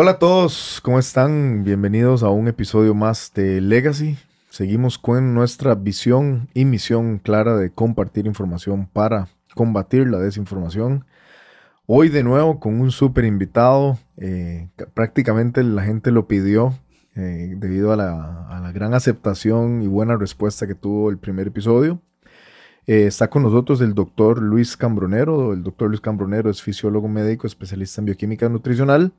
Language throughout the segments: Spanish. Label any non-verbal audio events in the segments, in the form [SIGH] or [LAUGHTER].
Hola a todos, ¿cómo están? Bienvenidos a un episodio más de Legacy. Seguimos con nuestra visión y misión clara de compartir información para combatir la desinformación. Hoy de nuevo con un súper invitado. Eh, prácticamente la gente lo pidió eh, debido a la, gran aceptación y buena respuesta que tuvo el primer episodio. Eh, está con nosotros el doctor Luis Cambronero. El doctor Luis Cambronero es fisiólogo médico, especialista en bioquímica nutricional.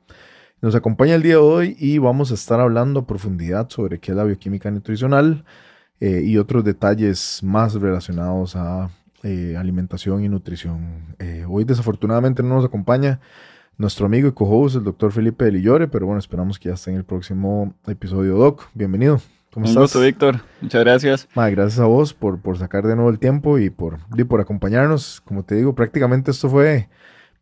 Nos acompaña el día de hoy y vamos a estar hablando a profundidad sobre qué es la bioquímica nutricional eh, y otros detalles más relacionados a eh, alimentación y nutrición. Eh, hoy desafortunadamente no nos acompaña nuestro amigo y co-host, el doctor Felipe de Lillore, pero bueno, esperamos que ya esté en el próximo episodio. Doc, bienvenido. ¿Cómo Un gusto, Víctor. Muchas gracias. gracias a vos por, por sacar de nuevo el tiempo y por, y por acompañarnos. Como te digo, prácticamente esto fue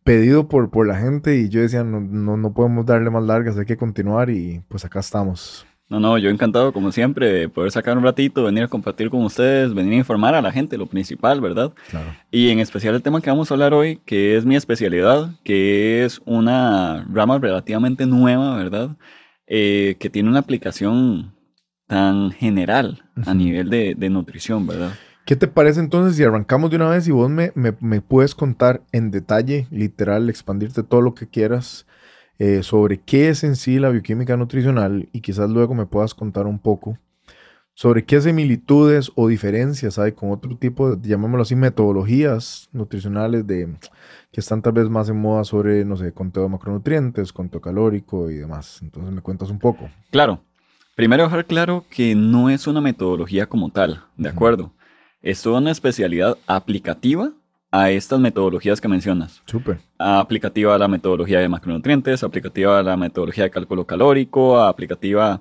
pedido por, por la gente y yo decía, no, no, no, podemos darle más largas, hay que continuar y pues acá estamos. No, no, yo encantado como siempre de poder sacar un ratito, venir a compartir con ustedes, venir a informar a la gente, lo principal, ¿verdad? Claro. Y en especial el tema que vamos a hablar hoy, que es mi especialidad, que es una rama relativamente nueva, ¿verdad? Eh, que tiene una aplicación tan general a nivel de, de nutrición, ¿verdad? ¿Qué te parece entonces si arrancamos de una vez y vos me, me, puedes contar en detalle, literal, expandirte todo lo que quieras eh, sobre qué es en sí la bioquímica nutricional y quizás luego me puedas contar un poco sobre qué similitudes o diferencias hay con otro tipo de, llamémoslo así, metodologías nutricionales de, que están tal vez más en moda sobre, no sé, conteo de macronutrientes, conteo calórico y demás. Entonces me cuentas un poco. Claro. Primero dejar claro que no es una metodología como tal, ¿de acuerdo? Es una especialidad aplicativa a estas metodologías que mencionas. Súper. Aplicativa a la metodología de macronutrientes, aplicativa a la metodología de cálculo calórico, aplicativa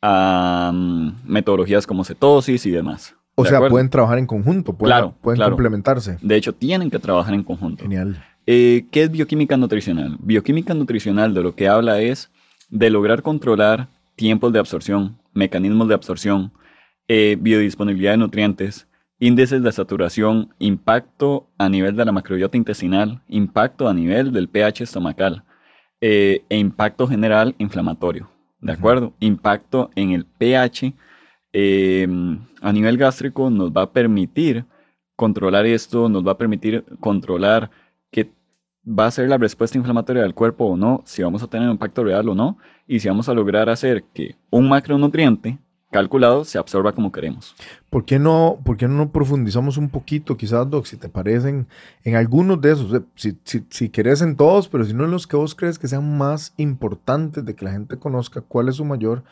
a mm, metodologías como cetosis y demás. O sea, pueden trabajar en conjunto, pueden, claro, pueden complementarse. De hecho, tienen que trabajar en conjunto. Genial. Eh, ¿Qué es bioquímica nutricional? Bioquímica nutricional de lo que habla es de lograr controlar tiempos de absorción, mecanismos de absorción, eh, biodisponibilidad de nutrientes, índices de saturación, impacto a nivel de la macrobiota intestinal, impacto a nivel del pH estomacal eh, e impacto general inflamatorio. ¿De acuerdo? Impacto en el pH em, a nivel gástrico nos va a permitir controlar esto, nos va a permitir controlar qué va a ser la respuesta inflamatoria del cuerpo o no, si vamos a tener un impacto real o no, y si vamos a lograr hacer que un macronutriente calculado se absorba como queremos. ¿Por qué no, por qué no profundizamos un poquito, quizás, Doc, si te parecen, en algunos de esos? Si, si, si querés en todos, pero si no en los que vos crees que sean más importantes de que la gente conozca cuál es su mayor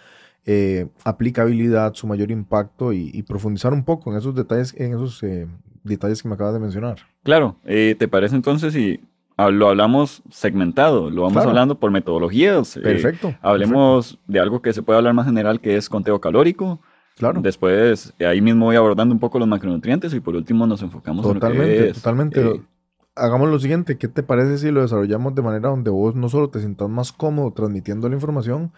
eh, aplicabilidad, su mayor impacto y, profundizar un poco en esos detalles, en esos eh, detalles que me acabas de mencionar. Claro, eh, ¿te parece entonces si lo hablamos segmentado, lo vamos hablando por metodologías. Eh, perfecto. hablemos de algo que se puede hablar más general, que es conteo calórico. Claro. Después, ahí mismo voy abordando un poco los macronutrientes y por último nos enfocamos totalmente, en lo que es, Totalmente, eh, Hagamos lo siguiente, ¿qué te parece si lo desarrollamos de manera donde vos no solo te sientas más cómodo transmitiendo la información,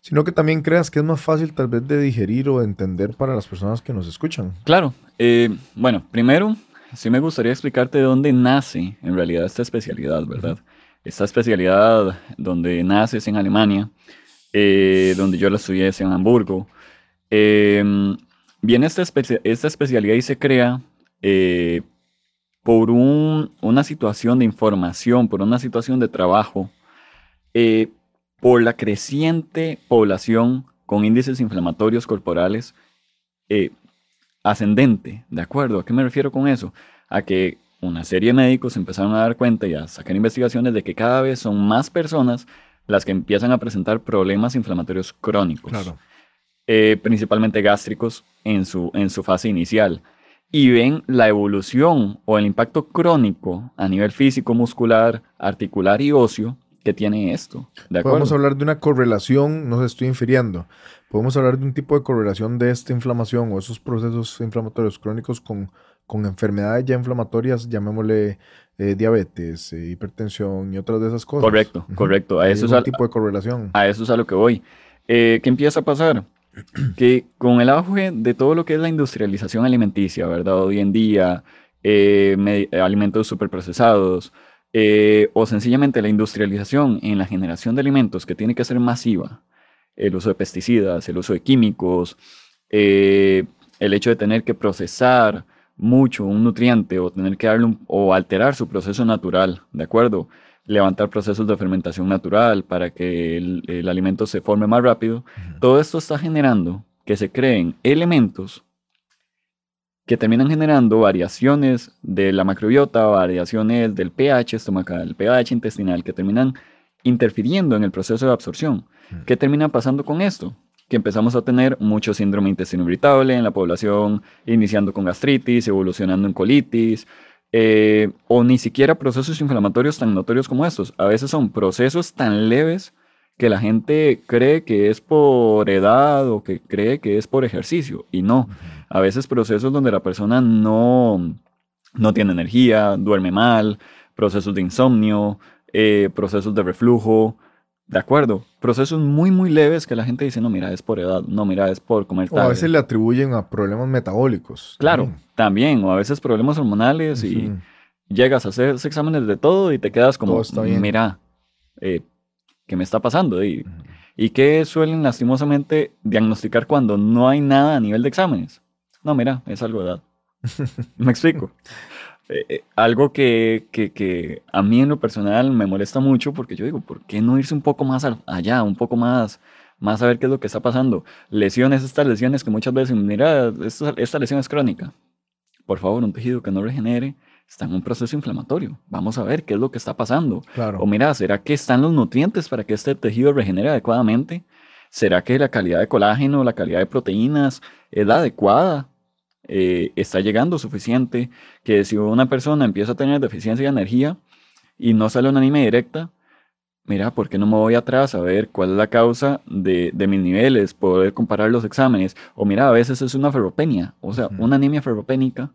sino que también creas que es más fácil tal vez de digerir o de entender para las personas que nos escuchan? Claro. Eh, bueno, primero sí me gustaría explicarte de dónde nace en realidad esta especialidad, ¿verdad? Esta especialidad donde nace es en Alemania, eh, donde yo la estudié es en Hamburgo. Viene esta, esta, especialidad y se crea eh, por una situación de información, por una situación de trabajo, eh, por la creciente población con índices inflamatorios corporales ascendente, ¿de acuerdo? ¿A qué me refiero con eso? A que una serie de médicos empezaron a dar cuenta y a sacar investigaciones de que cada vez son más personas las que empiezan a presentar problemas inflamatorios crónicos, claro. Eh, principalmente gástricos en su, en su fase inicial, y ven la evolución o el impacto crónico a nivel físico, muscular, articular y óseo que tiene esto. ¿de Podemos hablar de una correlación, no se estoy infiriendo, podemos hablar de un tipo de correlación de esta inflamación o esos procesos inflamatorios crónicos con, con enfermedades ya inflamatorias, llamémosle eh, diabetes, eh, hipertensión y otras de esas cosas. Correcto, correcto. A eso es un tipo de correlación. A eso es a lo que voy. Eh, ¿Qué empieza a pasar? [CLEARS THROAT] que con el auge de todo lo que es la industrialización alimenticia, ¿verdad? Hoy en día, alimentos superprocesados, eh, o sencillamente la industrialización en la generación de alimentos que tiene que ser masiva, el uso de pesticidas, el uso de químicos, eh, el hecho de tener que procesar mucho un nutriente o tener que darle o alterar su proceso natural, ¿de acuerdo? Levantar procesos de fermentación natural para que el, alimento se forme más rápido. Todo esto está generando que se creen elementos que terminan generando variaciones de la macrobiota, variaciones del pH estomacal, pH intestinal, que terminan interfiriendo en el proceso de absorción. ¿Qué termina pasando con esto? Que empezamos a tener mucho síndrome intestino irritable en la población, iniciando con gastritis, evolucionando en colitis, eh, o ni siquiera procesos inflamatorios tan notorios como estos. A veces son procesos tan leves que la gente cree que es por edad o que cree que es por ejercicio, y no. A veces procesos donde la persona no, no tiene energía, duerme mal, procesos de insomnio, eh, procesos de reflujo, de acuerdo, procesos muy, muy leves que la gente dice, no, mira, es por edad, no, mira, es por comer tarde. O a veces le atribuyen a problemas metabólicos. Claro, también, o a veces problemas hormonales y llegas a hacer exámenes de todo y te quedas como, mira, eh, ¿qué me está pasando? Y, y que suelen lastimosamente diagnosticar cuando no hay nada a nivel de exámenes. No, mira, es algo de edad. [LAUGHS] ¿Me explico? Eh, eh, algo que, que, que, a mí en lo personal me molesta mucho porque yo digo, ¿por qué no irse un poco más allá, un poco más, más a ver qué es lo que está pasando? Lesiones, estas lesiones que muchas veces, mira, esta, esta lesión es crónica. Por favor, un tejido que no regenere está en un proceso inflamatorio. Vamos a ver qué es lo que está pasando. Claro. O mira, ¿será que están los nutrientes para que este tejido regenere adecuadamente? ¿Será que la calidad de colágeno, la calidad de proteínas es la adecuada? Eh, está llegando suficiente, que si una persona empieza a tener deficiencia de energía y no sale una anemia directa, mira, ¿por qué no me voy atrás a ver cuál es la causa de, mis niveles, poder comparar los exámenes? O mira, a veces es una ferropenia, o sea, una anemia ferropénica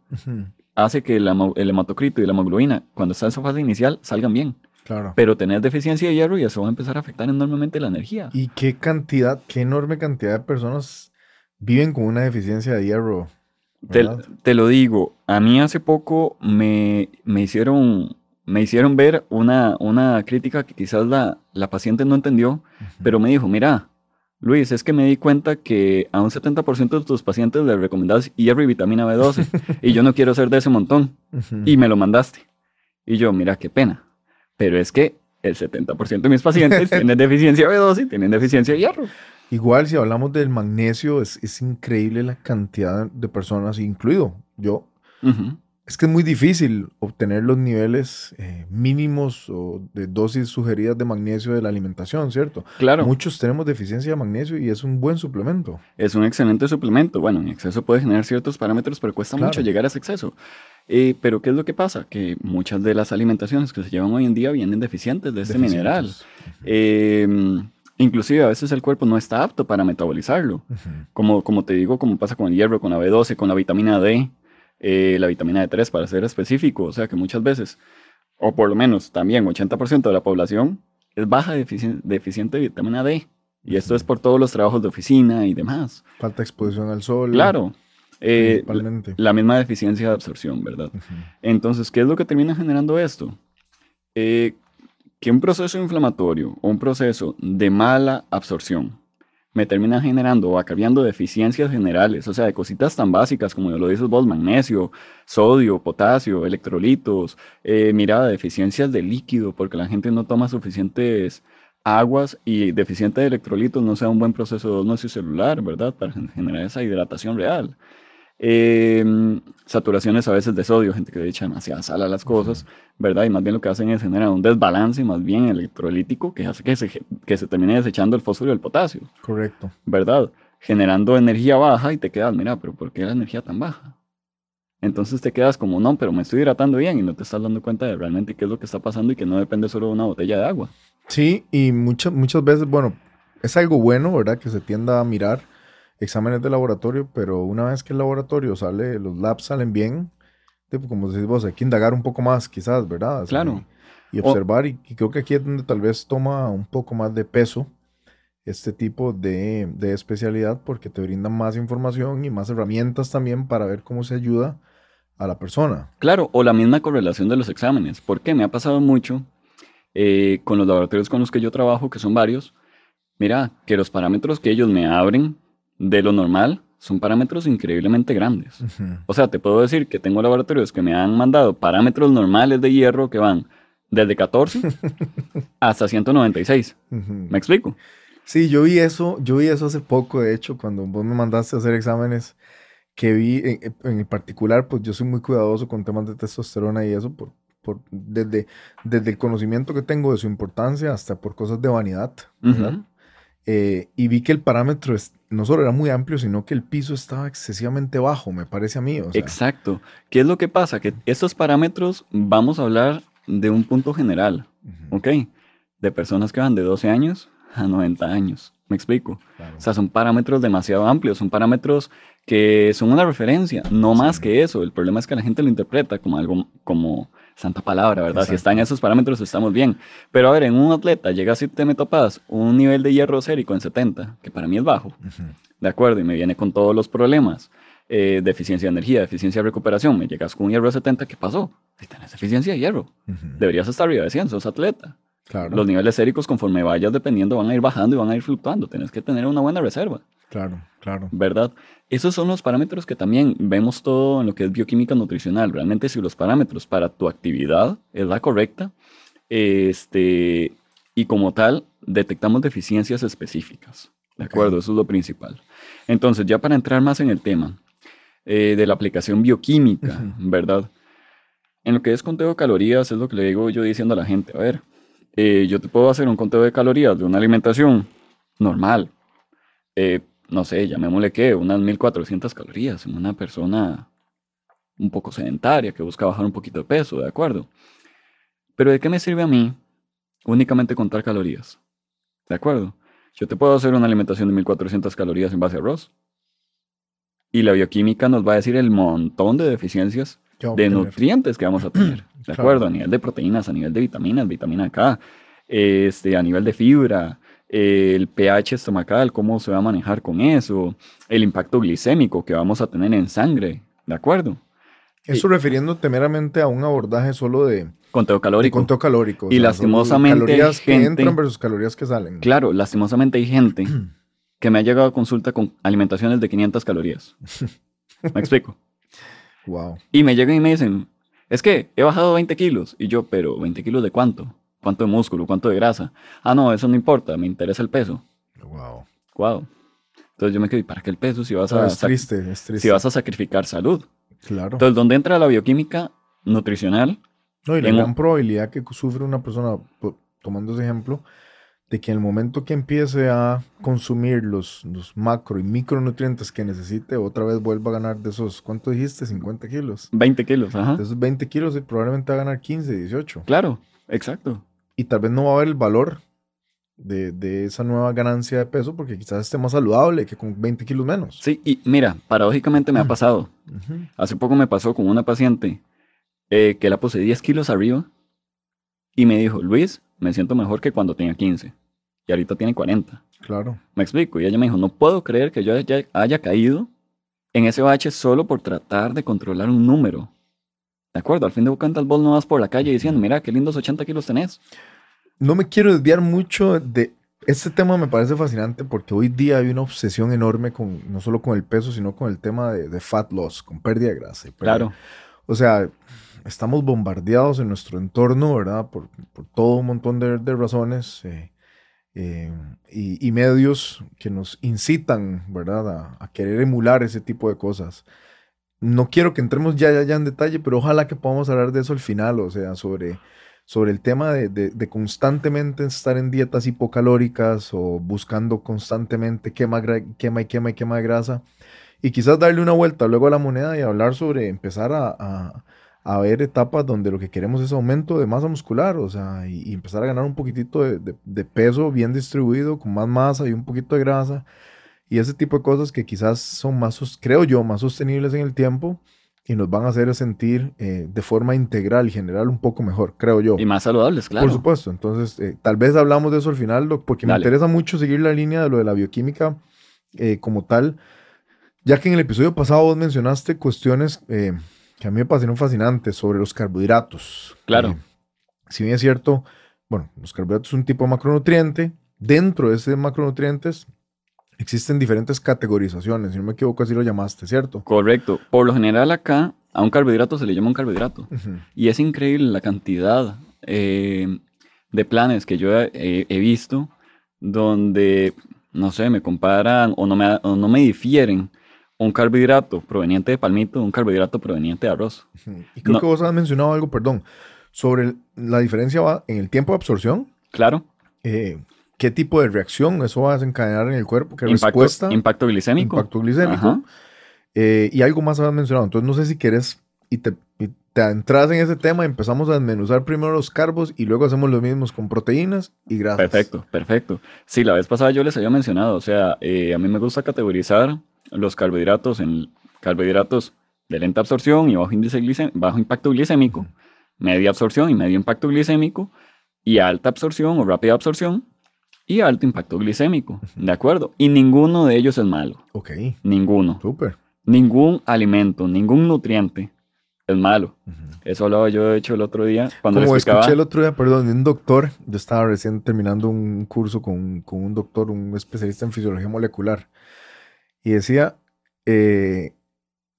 hace que el, hematocrito y la hemoglobina, cuando está en su fase inicial, salgan bien. Claro. Pero tener deficiencia de hierro y eso va a empezar a afectar enormemente la energía. ¿Y qué cantidad, qué enorme cantidad de personas viven con una deficiencia de hierro? Te, lo digo, a mí hace poco me, me hicieron, me hicieron ver una, una crítica que quizás la, la paciente no entendió, pero me dijo, mira, Luis, es que me di cuenta que a un 70% de tus pacientes le recomendabas hierro y vitamina B12 y yo no quiero ser de ese montón y me lo mandaste. Y yo, mira, qué pena. Pero es que el 70% de mis pacientes [LAUGHS] tienen deficiencia B12 y tienen deficiencia de hierro. Igual si hablamos del magnesio, es, increíble la cantidad de personas, incluido yo. Es que es muy difícil obtener los niveles eh, mínimos o de dosis sugeridas de magnesio de la alimentación, ¿cierto? Claro. Muchos tenemos deficiencia de magnesio y es un buen suplemento. Es un excelente suplemento. Bueno, en exceso puede generar ciertos parámetros, pero cuesta mucho llegar a ese exceso. Eh, pero ¿qué es lo que pasa? Que muchas de las alimentaciones que se llevan hoy en día vienen deficientes de este mineral. Inclusive a veces el cuerpo no está apto para metabolizarlo. como, como te digo, como pasa con el hierro, con la B12, con la vitamina D, eh, la vitamina D3 para ser específico. O sea que muchas veces, o por lo menos también 80% de la población es baja deficiente de vitamina D. Y esto es por todos los trabajos de oficina y demás. Falta exposición al sol. Claro. Eh, la, misma deficiencia de absorción, ¿verdad? Entonces, ¿qué es lo que termina generando esto? Eh, que un proceso inflamatorio o un proceso de mala absorción me termina generando o acarreando deficiencias generales, o sea, de cositas tan básicas como lo dices vos, magnesio, sodio, potasio, electrolitos, eh, mira, deficiencias de líquido, porque la gente no toma suficientes aguas y deficiente de electrolitos no sea un buen proceso de osmosis celular, ¿verdad? Para generar esa hidratación real. Em, saturaciones a veces de sodio, gente que le echa demasiada sal a las cosas, ¿verdad? Y más bien lo que hacen es generar un desbalance más bien electrolítico que hace que se, que se termine desechando el fósforo y el potasio. Correcto. ¿Verdad? Generando energía baja y te quedas, mira, pero ¿por qué la energía tan baja? Entonces te quedas como, no, pero me estoy hidratando bien y no te estás dando cuenta de realmente qué es lo que está pasando y que no depende solo de una botella de agua. Sí, y muchas, muchas veces, bueno, es algo bueno, ¿verdad? Que se tienda a mirar exámenes de laboratorio, pero una vez que el laboratorio sale, los labs salen bien, tipo, como decís vos, hay que indagar un poco más, quizás, ¿verdad? Claro. Y, observar, y, creo que aquí es donde tal vez toma un poco más de peso este tipo de, de, especialidad, porque te brindan más información y más herramientas también para ver cómo se ayuda a la persona. Claro, o la misma correlación de los exámenes. ¿Por qué? Me ha pasado mucho eh, con los laboratorios con los que yo trabajo, que son varios. Mira, que los parámetros que ellos me abren de lo normal son parámetros increíblemente grandes. O sea, te puedo decir que tengo laboratorios que me han mandado parámetros normales de hierro que van desde 14 [LAUGHS] hasta 196. ¿Me explico? Sí, yo vi eso, yo vi eso hace poco, de hecho, cuando vos me mandaste a hacer exámenes, que vi en, particular, pues yo soy muy cuidadoso con temas de testosterona y eso, por, por, desde, desde el conocimiento que tengo de su importancia hasta por cosas de vanidad, eh, y vi que el parámetro es, no solo era muy amplio, sino que el piso estaba excesivamente bajo, me parece a mí. Exacto. ¿Qué es lo que pasa? Que estos parámetros vamos a hablar de un punto general, ¿ok? De personas que van de 12 años a 90 años. ¿Me explico? O sea, son parámetros demasiado amplios, son parámetros que son una referencia, no más que eso. El problema es que la gente lo interpreta como algo como santa palabra, ¿verdad? Si está en esos parámetros estamos bien. Pero a ver, en un atleta llega si te me topas un nivel de hierro sérico en 70, que para mí es bajo, ¿de acuerdo? Y me viene con todos los problemas. Eh, deficiencia de energía, deficiencia de recuperación, me llegas con un hierro de 70, ¿qué pasó? Si tenés deficiencia de hierro, deberías estar arriba de 100, sos atleta. Los niveles séricos, conforme vayas dependiendo, van a ir bajando y van a ir fluctuando. Tienes que tener una buena reserva. Claro, claro. ¿Verdad? Esos son los parámetros que también vemos todo en lo que es bioquímica nutricional. Realmente, si los parámetros para tu actividad es la correcta, este, y como tal, detectamos deficiencias específicas. ¿De acuerdo? Eso es lo principal. Entonces, ya para entrar más en el tema eh, de la aplicación bioquímica, ¿verdad? En lo que es conteo de calorías, es lo que le digo yo diciendo a la gente. A ver, eh, yo te puedo hacer un conteo de calorías de una alimentación normal. Eh, no sé, llamémosle que unas 1400 calorías en una persona un poco sedentaria que busca bajar un poquito de peso, ¿de acuerdo? Pero ¿de qué me sirve a mí únicamente contar calorías? ¿De acuerdo? Yo te puedo hacer una alimentación de 1400 calorías en base a arroz. Y la bioquímica nos va a decir el montón de deficiencias de nutrientes que vamos a tener. ¿De acuerdo? A nivel de proteínas, a nivel de vitaminas, vitamina K, este, a nivel de fibra, el pH estomacal, cómo se va a manejar con eso, el impacto glicémico que vamos a tener en sangre. ¿De acuerdo? Eso refiriéndote meramente a un abordaje solo de conteo calórico. conteo calórico. Y lastimosamente. Calorías que entran versus calorías que salen. Claro, lastimosamente hay gente [CLEARS THROAT] que me ha llegado a consulta con alimentaciones de 500 calorías. [LAUGHS] ¿Me explico? Wow. Y me llegan y me dicen, es que he bajado 20 kilos. Y yo, pero ¿20 kilos de cuánto? ¿Cuánto de músculo? ¿Cuánto de grasa? Ah, no, eso no importa, me interesa el peso. Wow. Wow. Entonces yo me quedé, ¿para qué el peso si vas a... Es triste, es triste. Si vas a sacrificar salud. Claro. Entonces, ¿dónde entra la bioquímica nutricional? No, y la gran probabilidad que sufre una persona, tomando ese ejemplo, de que en el momento que empiece a consumir los, los macro y micronutrientes que necesite, otra vez vuelva a ganar de esos, ¿cuánto dijiste? 50 kilos. 20 kilos, ajá. De esos 20 kilos probablemente va a ganar 15, 18. Claro, exacto. Y tal vez no va a haber el valor de, de, esa nueva ganancia de peso porque quizás esté más saludable que con 20 kilos menos. Sí, y mira, paradójicamente me ha pasado. Hace poco me pasó con una paciente eh, que la puse 10 kilos arriba y me dijo, Luis, me siento mejor que cuando tenía 15 y ahorita tiene 40. Claro. Me explico. Y ella me dijo, no puedo creer que yo haya, haya caído en ese bache solo por tratar de controlar un número. ¿De acuerdo? Al fin de cuentas vos no vas por la calle diciendo, mira, qué lindos 80 kilos tenés. No me quiero desviar mucho de... Este tema me parece fascinante porque hoy día hay una obsesión enorme con no solo con el peso, sino con el tema de, fat loss, con pérdida de grasa. claro. O sea, estamos bombardeados en nuestro entorno, ¿verdad? Por, por todo un montón de, de razones. Eh, eh, y, medios que nos incitan, ¿verdad?, a, querer emular ese tipo de cosas. No quiero que entremos ya, ya, en detalle, pero ojalá que podamos hablar de eso al final, o sea, sobre, sobre el tema de, de, constantemente estar en dietas hipocalóricas o buscando constantemente quema, quema y quema y quema de grasa. Y quizás darle una vuelta luego a la moneda y hablar sobre empezar a ver etapas donde lo que queremos es aumento de masa muscular, o sea, y, empezar a ganar un poquitito de, peso bien distribuido, con más masa y un poquito de grasa, y ese tipo de cosas que quizás son más, creo yo, más sostenibles en el tiempo y nos van a hacer sentir eh, de forma integral y general un poco mejor, creo yo. Y más saludables, claro. Por supuesto, entonces eh, tal vez hablamos de eso al final, porque me interesa mucho seguir la línea de lo de la bioquímica eh, como tal, ya que en el episodio pasado vos mencionaste cuestiones que a mí me pareció fascinante sobre los carbohidratos. Claro. Eh, si bien es cierto, bueno, los carbohidratos son un tipo de macronutriente. Dentro de ese macronutrientes existen diferentes categorizaciones. Si no me equivoco, así lo llamaste, ¿cierto? Correcto. Por lo general acá a un carbohidrato se le llama un carbohidrato. Y es increíble la cantidad eh, de planes que yo he, visto donde, no sé, me comparan o no me, no me difieren un carbohidrato proveniente de palmito un carbohidrato proveniente de arroz. Y creo que vos has mencionado algo, perdón, sobre la diferencia en el tiempo de absorción. Claro. Eh, ¿Qué tipo de reacción eso va a desencadenar en el cuerpo? ¿Qué impacto, respuesta? Impacto glicémico. Impacto glicémico. Eh, y algo más habías mencionado. Entonces, no sé si quieres y te, te entras en ese tema y empezamos a desmenuzar primero los carbos y luego hacemos lo mismo con proteínas y grasas. Perfecto, perfecto. Sí, la vez pasada yo les había mencionado, o sea, eh, a mí me gusta categorizar los carbohidratos en carbohidratos de lenta absorción y bajo, índice bajo impacto glicémico, media absorción y medio impacto glicémico, y alta absorción o rápida absorción y alto impacto glicémico. ¿De acuerdo? Y ninguno de ellos es malo. Ok. Ninguno. Súper. Ningún alimento, ningún nutriente es malo. Eso lo yo he hecho el otro día. Cuando Como escuché el otro día, perdón, de un doctor, yo estaba recién terminando un curso con, con un doctor, un especialista en fisiología molecular, y decía, eh,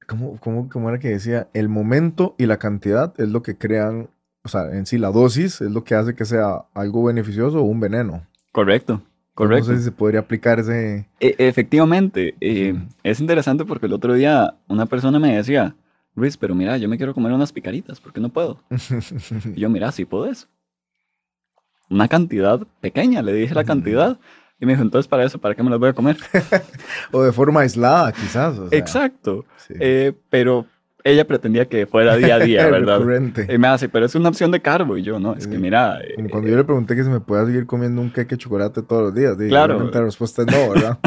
¿cómo, cómo, cómo era que decía? El momento y la cantidad es lo que crean, o sea, en sí la dosis es lo que hace que sea algo beneficioso o un veneno. Correcto. Correcto. No sé si se podría aplicar ese... E, efectivamente. Eh, es interesante porque el otro día una persona me decía, Luis, pero mira, yo me quiero comer unas picaritas, ¿por qué no puedo? [LAUGHS] y yo, mira, sí puedes. Una cantidad pequeña, le dije la cantidad. Y me dijo, entonces para eso, ¿para qué me las voy a comer? [LAUGHS] o de forma aislada, quizás. Exacto. Eh, pero ella pretendía que fuera día a día, [LAUGHS] ¿verdad? Y me hace, pero es una opción de carbo. Y yo, no, es que mira. Como cuando yo le pregunté que si me podía seguir comiendo un queque de chocolate todos los días. claro. La respuesta es no, ¿verdad?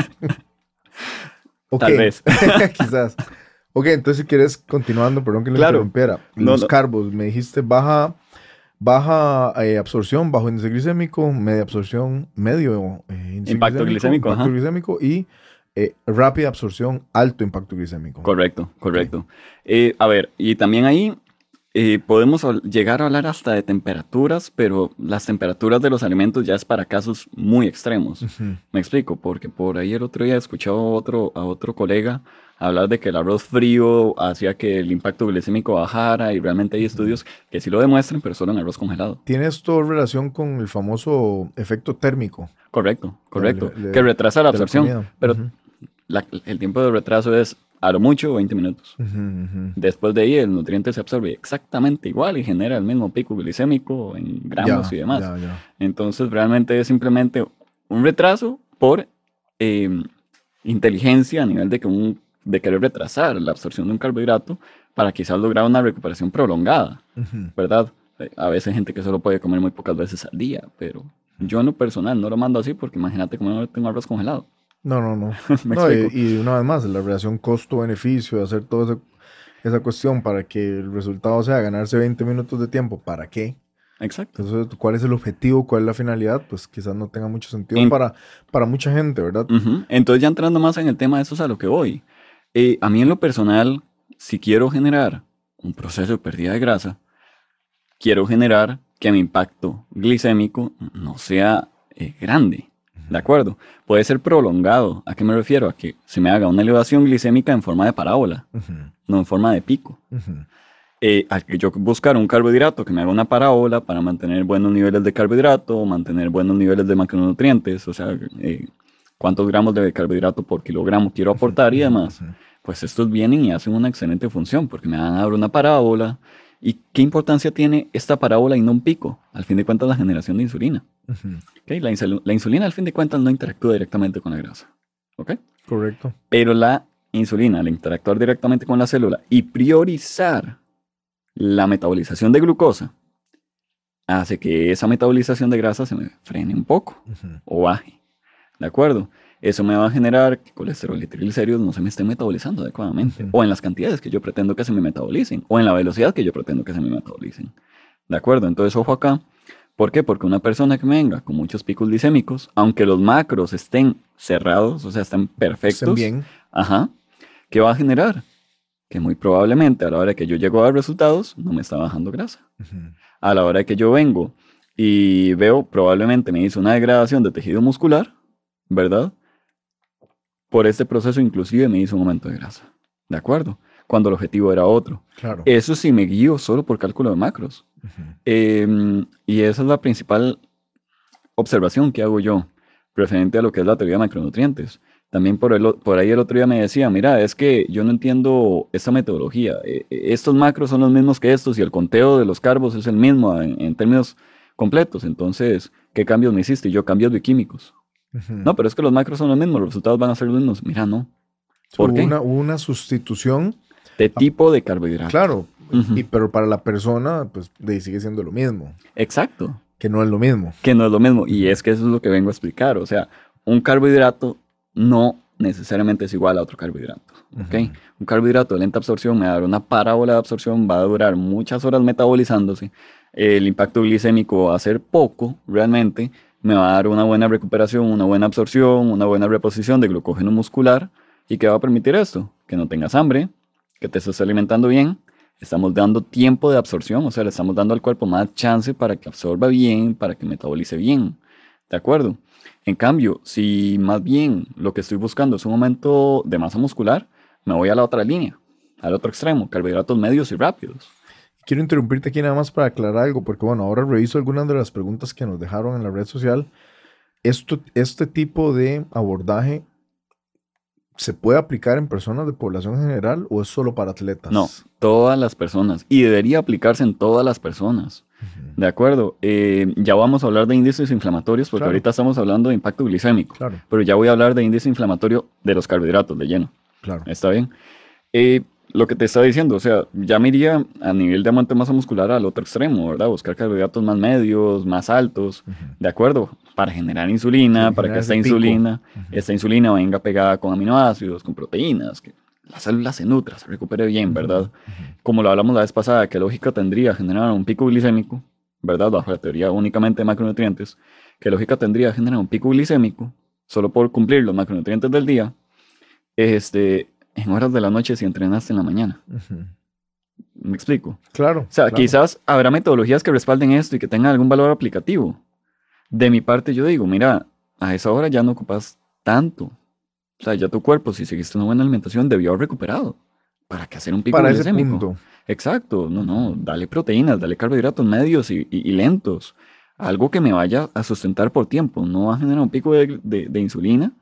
[LAUGHS] Tal vez. Quizás. Ok, entonces si quieres, continuando, perdón que le interrumpiera. Los carbos, me dijiste baja, baja eh, absorción, bajo índice glicémico, media absorción, medio eh, impacto glicémico, impacto glicémico y eh, rápida absorción, alto impacto glicémico. Correcto, correcto. A ver, y también ahí eh, podemos llegar a hablar hasta de temperaturas, pero las temperaturas de los alimentos ya es para casos muy extremos. Me explico, porque por ahí el otro día he escuchado a otro, a otro colega hablar de que el arroz frío hacía que el impacto glicémico bajara y realmente hay estudios que sí lo demuestran, pero solo en arroz congelado. ¿Tiene esto relación con el famoso efecto térmico? Correcto, correcto. que retrasa la absorción. pero el tiempo de retraso es a lo mucho 20 minutos. Después de ahí el nutriente se absorbe exactamente igual y genera el mismo pico glicémico en gramos y demás. Entonces realmente es simplemente un retraso por em, inteligencia a nivel de, que un, de querer retrasar la absorción de un carbohidrato para quizás lograr una recuperación prolongada, ¿verdad? Eh, a veces gente que solo puede comer muy pocas veces al día, pero yo en lo personal no lo mando así porque imagínate cómo no tengo arroz congelado. No, no, no. [LAUGHS] y, una vez más, la relación costo-beneficio, hacer toda esa cuestión para que el resultado sea ganarse 20 minutos de tiempo, ¿para qué? Exacto. Entonces, ¿cuál es el objetivo? ¿Cuál es la finalidad? Pues quizás no tenga mucho sentido para, para mucha gente, ¿verdad? Entonces, ya entrando más en el tema de eso es a lo que voy. Eh, a mí en lo personal, si quiero generar un proceso de pérdida de grasa, quiero generar que mi impacto glicémico no sea eh, grande. ¿De acuerdo? Puede ser prolongado. ¿A qué me refiero? A que se me haga una elevación glicémica en forma de parábola, no en forma de pico. Eh, al que yo buscar un carbohidrato que me haga una parábola para mantener buenos niveles de carbohidrato, mantener buenos niveles de macronutrientes, o sea, eh, cuántos gramos de carbohidrato por kilogramo quiero aportar y demás, pues estos vienen y hacen una excelente función porque me van a dar una parábola. ¿Y qué importancia tiene esta parábola y no un pico? Al fin de cuentas, la generación de insulina la, insulina al fin de cuentas no interactúa directamente con la grasa. ¿Ok? Correcto. Pero la insulina, al interactuar directamente con la célula y priorizar la metabolización de glucosa, hace que esa metabolización de grasa se me frene un poco o baje. ¿De acuerdo? Eso me va a generar que colesterol y triglicéridos no se me estén metabolizando adecuadamente, o en las cantidades que yo pretendo que se me metabolicen, o en la velocidad que yo pretendo que se me metabolicen. ¿De acuerdo? Entonces, ojo acá, ¿Por qué? Porque una persona que venga con muchos picos glicémicos, aunque los macros estén cerrados, o sea, estén perfectos, bien. Ajá, ¿qué va a generar? que muy probablemente a la hora que yo llego a ver resultados no me está bajando grasa. A la hora que yo vengo y veo, probablemente me hizo una degradación de tejido muscular, ¿verdad? Por este proceso inclusive me hizo un aumento de grasa. ¿De acuerdo? Cuando el objetivo era otro. Claro. Eso sí me guío solo por cálculo de macros. Em, y esa es la principal observación que hago yo referente a lo que es la teoría de macronutrientes. También por, el, por ahí el otro día me decía, mira, es que yo no entiendo esta metodología. E, e, estos macros son los mismos que estos y el conteo de los carbos es el mismo en, términos completos. Entonces, ¿qué cambios me hiciste? Yo cambios bioquímicos. No, pero es que los macros son los mismos, los resultados van a ser los mismos. Mira, no. ¿Por qué? Una, una sustitución. De tipo de carbohidratos. Claro, y, pero para la persona, pues sigue siendo lo mismo. Exacto. Que no es lo mismo. Que no es lo mismo. Y es que eso es lo que vengo a explicar. O sea, un carbohidrato no necesariamente es igual a otro carbohidrato. ¿okay? Un carbohidrato de lenta absorción me va a dar una parábola de absorción, va a durar muchas horas metabolizándose. El impacto glicémico va a ser poco realmente. Me va a dar una buena recuperación, una buena absorción, una buena reposición de glucógeno muscular. ¿Y qué va a permitir esto? Que no tengas hambre, que te estés alimentando bien estamos dando tiempo de absorción, o sea, le estamos dando al cuerpo más chance para que absorba bien, para que metabolice bien. ¿De acuerdo? En cambio, si más bien lo que estoy buscando es un aumento de masa muscular, me voy a la otra línea, al otro extremo, carbohidratos medios y rápidos. Quiero interrumpirte aquí nada más para aclarar algo, porque bueno, ahora reviso algunas de las preguntas que nos dejaron en la red social. Esto, este tipo de abordaje ¿Se puede aplicar en personas de población general o es solo para atletas? No, todas las personas. Y debería aplicarse en todas las personas. ¿De acuerdo? Eh, ya vamos a hablar de índices inflamatorios porque ahorita estamos hablando de impacto glicémico. Claro. Pero ya voy a hablar de índice inflamatorio de los carbohidratos de lleno. Claro. ¿Está bien? Eh, lo que te estaba diciendo, o sea, ya me iría a nivel de aumento de masa muscular al otro extremo, ¿verdad? Buscar carbohidratos más medios, más altos, ¿de acuerdo? Para generar insulina, para que esta insulina, esta insulina venga pegada con aminoácidos, con proteínas, que la célula se nutra, se recupere bien, ¿verdad? Como lo hablamos la vez pasada, ¿qué lógica tendría generar un pico glicémico, ¿verdad? Bajo la teoría únicamente de macronutrientes, ¿qué lógica tendría generar un pico glicémico solo por cumplir los macronutrientes del día? Este, en horas de la noche si entrenaste en la mañana. ¿Me explico? Claro. O sea, quizás habrá metodologías que respalden esto y que tengan algún valor aplicativo. De mi parte, yo digo, mira, a esa hora ya no ocupas tanto. O sea, ya tu cuerpo, si seguiste una buena alimentación, debió haber recuperado. ¿Para qué hacer un pico Para ese punto. Exacto. No, no. Dale proteínas, dale carbohidratos medios y, lentos. Algo que me vaya a sustentar por tiempo. No va a generar un pico de insulina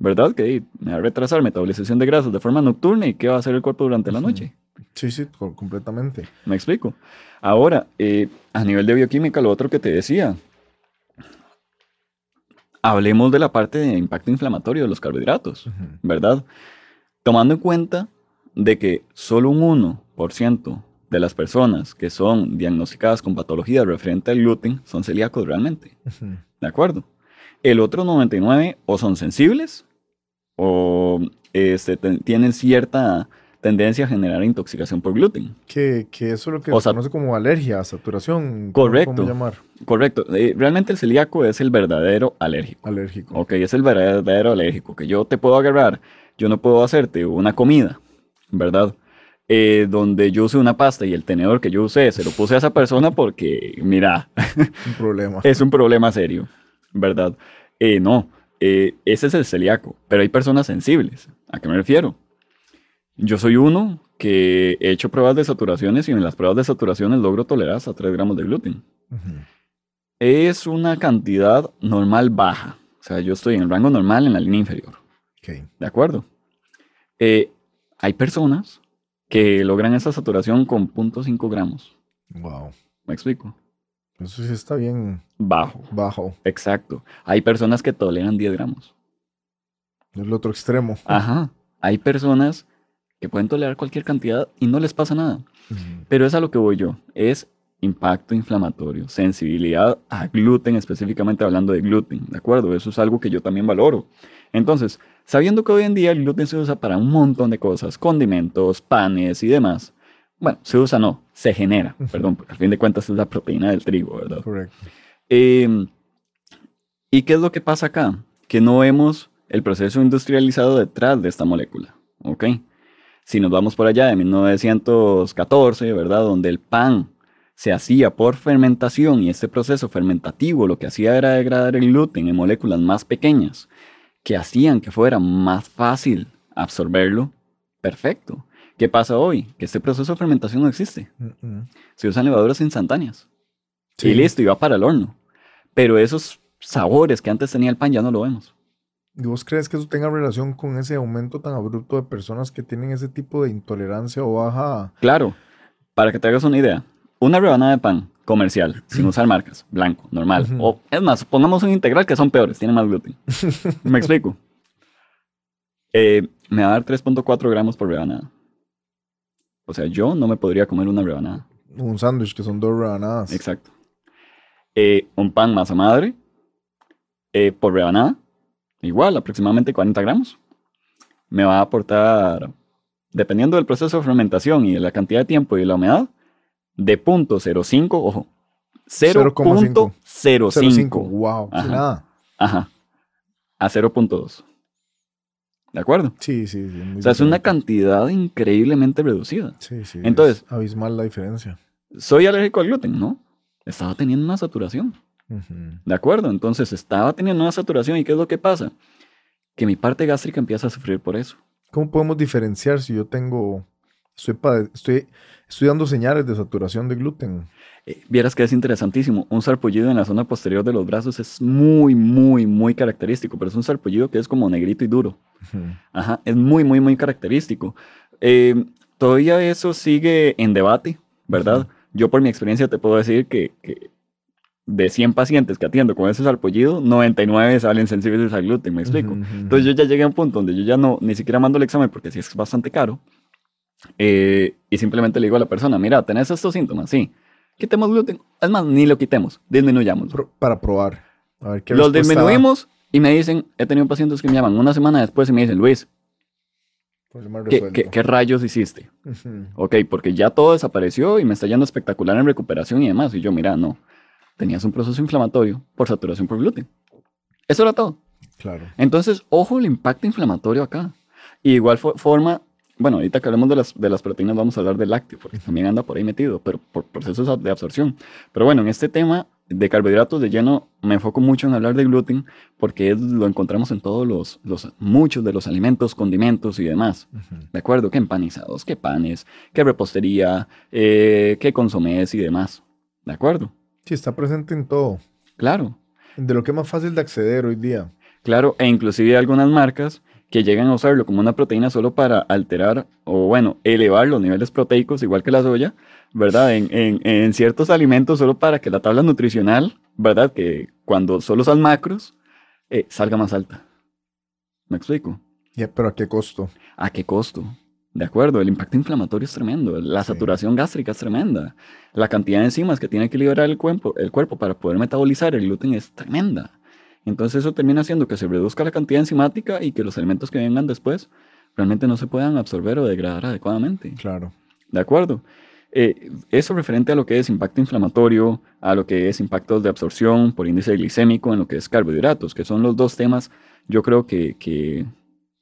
¿verdad? Que me va a retrasar metabolización de grasas de forma nocturna y qué va a hacer el cuerpo durante la noche. Sí, sí, completamente. Me explico. Ahora, eh, a nivel de bioquímica, lo otro que te decía, hablemos de la parte de impacto inflamatorio de los carbohidratos, ¿verdad? Tomando en cuenta de que solo un 1% de las personas que son diagnosticadas con patología referente al gluten son celíacos realmente. ¿De acuerdo? El otro 99 o son sensibles o este, tienen cierta tendencia a generar intoxicación por gluten. Que, que eso es lo que se conoce como alergia, saturación. Correcto. ¿cómo llamar? Correcto. Eh, realmente el celíaco es el verdadero alérgico. Alérgico. Ok, es el verdadero alérgico. Que yo te puedo agarrar, yo no puedo hacerte una comida, ¿verdad? Eh, donde yo usé una pasta y el tenedor que yo usé se lo puse a esa persona porque, mira, [LAUGHS] un problema. [LAUGHS] es un problema serio, ¿verdad? Eh, no. Eh, ese es el celíaco, pero hay personas sensibles. ¿A qué me refiero? Yo soy uno que he hecho pruebas de saturaciones y en las pruebas de saturaciones logro tolerar hasta 3 gramos de gluten. Es una cantidad normal baja. O sea, yo estoy en el rango normal en la línea inferior. ¿De acuerdo? Eh, hay personas que logran esa saturación con 0.5 gramos. Wow. ¿Me explico? Eso sí está bien. Bajo. Bajo. Exacto. Hay personas que toleran 10 gramos. Es el otro extremo. Ajá. Hay personas que pueden tolerar cualquier cantidad y no les pasa nada. Pero es a lo que voy yo. Es impacto inflamatorio, sensibilidad a gluten, específicamente hablando de gluten, ¿de acuerdo? Eso es algo que yo también valoro. Entonces, sabiendo que hoy en día el gluten se usa para un montón de cosas, condimentos, panes y demás, bueno, se usa no, se genera, perdón, porque al fin de cuentas es la proteína del trigo, ¿verdad? Correcto. Em, ¿Y qué es lo que pasa acá? Que no vemos el proceso industrializado detrás de esta molécula, ¿ok? Si nos vamos por allá de 1914, ¿verdad? Donde el pan se hacía por fermentación y este proceso fermentativo lo que hacía era degradar el gluten en moléculas más pequeñas que hacían que fuera más fácil absorberlo, perfecto. ¿Qué pasa hoy? Que este proceso de fermentación no existe. Mm. Se usan levaduras instantáneas. Sí. Y listo, y va para el horno. Pero esos sabores que antes tenía el pan ya no lo vemos. ¿Y vos crees que eso tenga relación con ese aumento tan abrupto de personas que tienen ese tipo de intolerancia o baja? Claro, para que te hagas una idea, una rebanada de pan comercial, [CLEARS THROAT] sin usar marcas, blanco, normal, o es más, pongamos un integral que son peores, tienen más gluten. [LAUGHS] ¿Me explico? Eh, me va a dar 3.4 gramos por rebanada. O sea, yo no me podría comer una rebanada. Un sándwich que son dos rebanadas. Exacto. Eh, un pan masa madre eh, por rebanada, igual, aproximadamente 40 gramos. Me va a aportar, dependiendo del proceso de fermentación y de la cantidad de tiempo y de la humedad, de 0.05, ojo, 0,5. 0.05. Wow, Ajá. nada. Ajá. A 0.2. ¿De acuerdo? Sí, sí, sí. O sea, es una cantidad increíblemente reducida. Sí, sí. Entonces- es abismal la diferencia. Soy alérgico al gluten, ¿no? Estaba teniendo una saturación. ¿De acuerdo? Entonces estaba teniendo una saturación y ¿qué es lo que pasa? Que mi parte gástrica empieza a sufrir por eso. ¿Cómo podemos diferenciar si yo tengo, estoy, estoy, estoy dando señales de saturación de gluten? Eh, vieras que es interesantísimo. Un sarpullido en la zona posterior de los brazos es muy, muy, muy característico, pero es un sarpullido que es como negrito y duro. Ajá, es muy, muy, muy característico. Eh, todavía eso sigue en debate, ¿verdad? Yo por mi experiencia te puedo decir que, que de 100 pacientes que atiendo con ese sarpullido, 99 salen sensibles al gluten, ¿me explico? Ujú, ujú. Entonces yo ya llegué a un punto donde yo ya no, ni siquiera mando el examen porque sí es bastante caro. eh, y simplemente le digo a la persona, mira, ¿tenés estos síntomas? Sí. Quitemos gluten. Es más, ni lo quitemos, disminuyámoslo. Pro- para probar. A ver qué Los respuesta da. disminuimos y me dicen, he tenido pacientes que me llaman una semana después y me dicen, Luis, ¿qué, qué- qué rayos hiciste? Ujú. Ok, porque ya todo desapareció y me está yendo espectacular en recuperación y demás. Y yo, mira, no. Tenías un proceso inflamatorio por saturación por gluten. Eso era todo. Claro. Entonces, ojo el impacto inflamatorio acá. Y de igual fo- forma, bueno, ahorita que hablemos de las, de las proteínas vamos a hablar del lácteo, porque también anda por ahí metido, pero por procesos de absorción. Pero bueno, en este tema de carbohidratos de lleno me enfoco mucho en hablar de gluten, porque es- lo encontramos en todos los, los, muchos de los alimentos, condimentos y demás. ¿De acuerdo? Que empanizados, que panes, que repostería, eh, que consomés y demás. ¿De acuerdo? Sí, está presente en todo. Claro. De lo que es más fácil de acceder hoy día. Claro, e inclusive algunas marcas que llegan a usarlo como una proteína solo para alterar o, bueno, elevar los niveles proteicos, igual que la soya, ¿verdad? En, en- en ciertos alimentos solo para que la tabla nutricional, ¿verdad? Que cuando solo son macros, eh, salga más alta. ¿Me explico? Ya, pero ¿a qué costo? ¿A qué costo? De acuerdo, el impacto inflamatorio es tremendo, la Sí. saturación gástrica es tremenda, la cantidad de enzimas que tiene que liberar el cuerpo, el cuerpo para poder metabolizar el gluten es tremenda. Entonces eso termina haciendo que se reduzca la cantidad enzimática y que los alimentos que vengan después realmente no se puedan absorber o degradar adecuadamente. Claro. ¿De acuerdo? Eh, eso referente a lo que es impacto inflamatorio, a lo que es impactos de absorción por índice glicémico, en lo que es carbohidratos, que son los dos temas, yo creo que, que,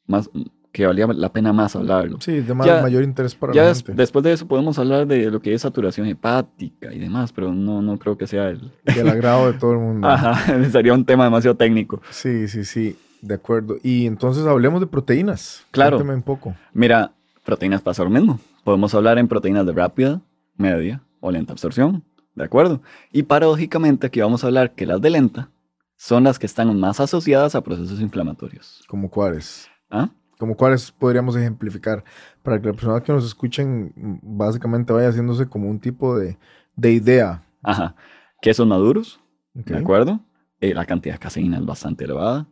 más, que valía la pena más hablarlo. Sí, de Ya- mayor interés para Ya la des- gente. después de eso podemos hablar de lo que es saturación hepática y demás, pero no, no creo que sea el... Del agrado de todo el mundo. [LAUGHS] Ajá, [LAUGHS] sería un tema demasiado técnico. Sí, sí, sí. De acuerdo. Y entonces hablemos de proteínas. Claro. Cuéntame un poco. Mira, proteínas pasa lo mismo. Podemos hablar en proteínas de rápida, media o lenta absorción, ¿de acuerdo? Y paradójicamente aquí vamos a hablar que las de lenta son las que están más asociadas a procesos inflamatorios. ¿Como cuáles? ¿Ah? ¿Como cuáles podríamos ejemplificar? Para que la persona que nos escuchen mm, básicamente vaya haciéndose como un tipo de, de idea. Ajá. Quesos maduros. ¿de acuerdo? Eh, la cantidad de caseína es bastante elevada.